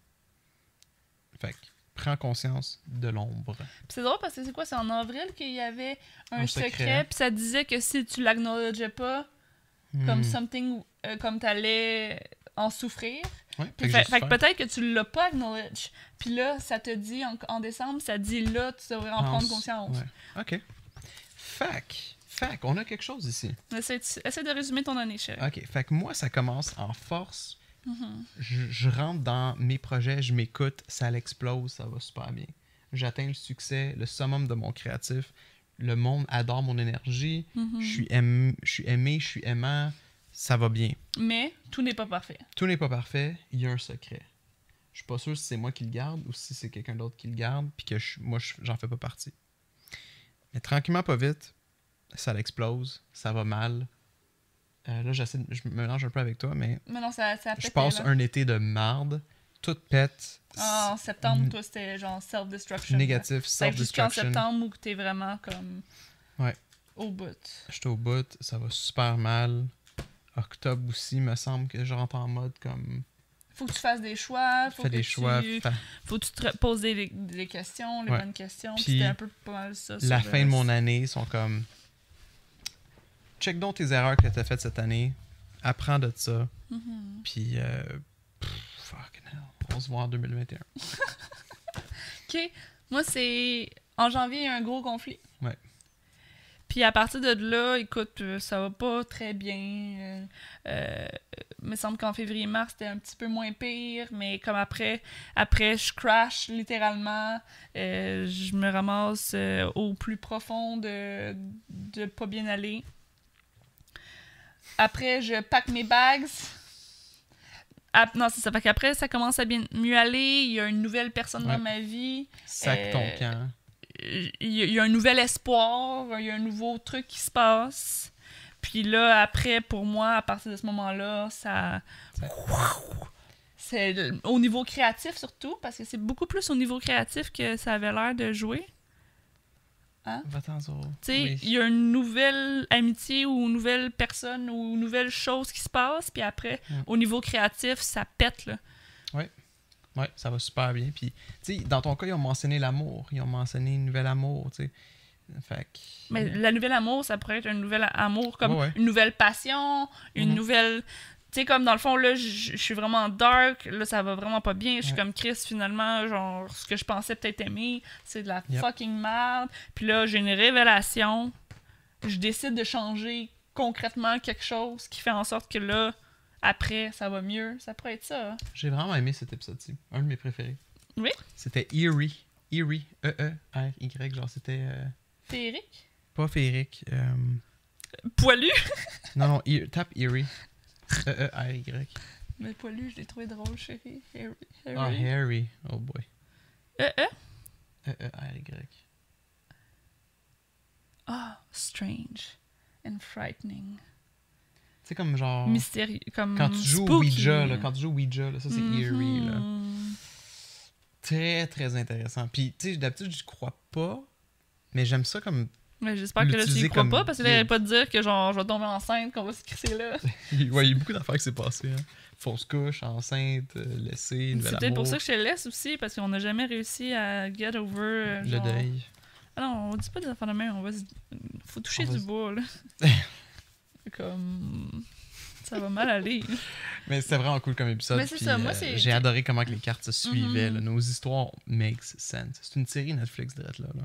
Fait que, prends conscience de l'ombre. Puis c'est drôle parce que c'est quoi? C'est en avril qu'il y avait un, Un secret, secret. puis ça disait que si tu l'acknowledgeais pas comme Hmm. something, euh, comme t'allais en souffrir. Ouais, fait que fait, peut-être que tu l'as pas acknowledge. Puis là, ça te dit en, en décembre, ça dit là, tu devrais en prendre conscience. ouais. OK. Fac. Fac, on a quelque chose ici. Essaie, de- essaie de résumer ton année, chérie. OK. Fait que moi, ça commence en force. Mhm. Je, je rentre dans mes projets, je m'écoute, ça l'explose, ça va super bien. J'atteins le succès, le summum de mon créatif. Le monde adore mon énergie. Mhm. Je suis aim- je suis aimé, je suis aimant. Ça va bien. Mais tout n'est pas parfait. Tout n'est pas parfait, il y a un secret. Je suis pas sûr si c'est moi qui le garde ou si c'est quelqu'un d'autre qui le garde, puis que je- moi, je- j'en fais pas partie. Mais tranquillement, pas vite, ça l'explose, ça va mal. Euh, là, j'essaie, de- je me mélange un peu avec toi, mais Mais non, ça, ça a je pété, passe là. un été de marde, tout pète, Ah, en septembre, toi, c'était genre self-destruction. négatif, Fait que jusqu'en self-destruction. septembre où t'es vraiment comme. Ouais. Au bout. J'étais au bout, ça va super mal. Octobre aussi, me semble que je rentre en mode comme Faut que tu fasses des choix. Faut fais que des tu... choix. fa- Faut que tu te poses des, des questions, les Ouais. bonnes questions. Puis, Puis c'était un peu pas mal ça. la fin de mon année sont comme check donc tes erreurs que tu as faites cette année, apprends de ça, Mhm. puis euh, pff, fucking hell, on se voit en 2021. [laughs] Ok. Moi, c'est. En janvier, il y a un gros conflit. Ouais. Puis à partir de là, écoute, euh, ça va pas très bien. Euh, euh, il me semble qu'en février-mars, c'était un petit peu moins pire, mais comme après, après je crash littéralement. Euh, je me ramasse euh, au plus profond de, de pas bien aller. Après, je pack mes bags. Ah, non, c'est ça. Fait qu'après, ça commence à bien mieux aller. Il y a une nouvelle personne Ouais. dans ma vie Sac ton Euh, camp. il y, a- un nouvel espoir, il y a un nouveau truc qui se passe. Puis là, après, pour moi, à partir de ce moment-là, ça. Ça- C'est au niveau créatif surtout, parce que c'est beaucoup plus au niveau créatif que ça avait l'air de jouer. Tu sais, Oui. il y a une nouvelle amitié ou une nouvelle personne ou une nouvelle chose qui se passe, puis après, Mm. au niveau créatif, ça pète, là. Ouais, ça va super bien. Puis, tu sais, dans ton cas, ils ont mentionné l'amour. Ils ont mentionné un nouvel amour, tu sais. Fait que- Mais la nouvelle amour, ça pourrait être un nouvel amour, comme Ouais, ouais. une nouvelle passion, une Mhm. nouvelle. Tu sais, comme dans le fond, là, je suis vraiment dark, là, ça va vraiment pas bien. Je suis Ouais. comme Chris, finalement, genre, ce que je pensais peut-être aimer, c'est de la Yep. fucking merde. Puis là, j'ai une révélation. Je décide de changer concrètement quelque chose qui fait en sorte que là, après, ça va mieux. Ça pourrait être ça. hein. J'ai vraiment aimé cet épisode-ci. Un de mes préférés. Oui? C'était Eerie. Eerie. E-E-R-Y. Genre, c'était euh, Féerique? pas féerique. euh, Poilu? Non, non, tape Eerie. E-E-R-Y. Mais poilu, je l'ai trouvé drôle, chérie. Harry. Ah, Harry. Harry. Oh boy. Euh, euh. E-E-R-Y. Ah, strange and frightening. C'est comme genre. Mystérieux, comme Quand tu joues au. Ouija, là, quand tu joues Ouija, là, ça c'est Eerie. Là. Très, très intéressant. Puis, tu sais, d'habitude, je crois pas. Mais j'aime ça comme. Mais j'espère que là, tu y crois comme pas, parce que là, il pas te dire que genre, je vais tomber enceinte, qu'on va se crisser là. Ouais, [laughs] il y a beaucoup d'affaires qui s'est passé. Hein. Fausse couche, enceinte, euh, laissée, C'est peut-être pour ça que je te laisse aussi, parce qu'on n'a jamais réussi à get over. euh, le genre- deuil. Ah non, on dit pas des affaires de même, on va se... Faut toucher On du bois, là. [laughs] comme. Ça va mal aller. [laughs] Mais c'était vraiment cool comme épisode. Mais c'est ça, moi, euh, c'est- J'ai adoré comment que les cartes se suivaient. Mhm. là. Nos histoires makes sense. C'est une série Netflix de là. là.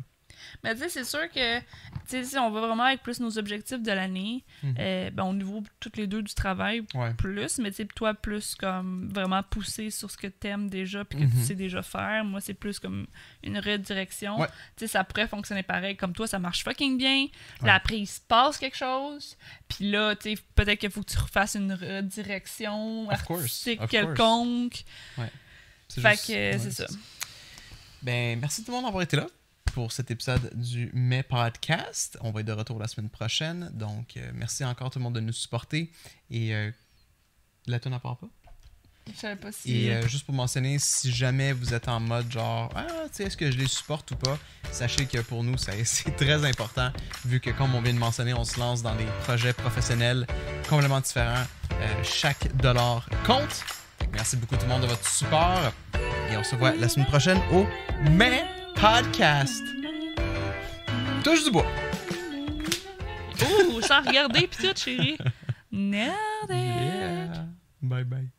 Mais tu sais, c'est sûr que tu sais, si on va vraiment avec plus nos objectifs de l'année, Mhm. euh, ben, au niveau toutes les deux du travail, Ouais. plus, mais tu sais, toi, plus comme vraiment poussé sur ce que t'aimes déjà puis que Mhm. tu sais déjà faire. Moi, c'est plus comme une redirection. Ouais. Tu sais, ça pourrait fonctionner pareil. Comme toi, ça marche fucking bien. Ouais. Là, après, il se passe quelque chose. Puis là, tu sais, peut-être qu'il faut que tu refasses une redirection Of artistique course. quelconque. C'est Fait juste- que c'est ça. Ben, merci tout le monde d'avoir été là pour cet épisode du Mai Podcast. On va être de retour la semaine prochaine. Donc, euh, merci encore tout le monde de nous supporter. Et euh, la tune part pas? Je savais pas si. Et euh, juste pour mentionner, si jamais vous êtes en mode genre, ah, tu sais, est-ce que je les supporte ou pas, sachez que pour nous, [laughs] c'est très important, vu que, comme on vient de mentionner, on se lance dans des projets professionnels complètement différents. Euh, chaque dollar compte. Merci beaucoup tout le monde de votre support. Et on se voit la semaine prochaine au Mai Podcast. Touche du bois. Ouh, sans regarder pis tout, chérie. Nerd. Yeah. Bye bye.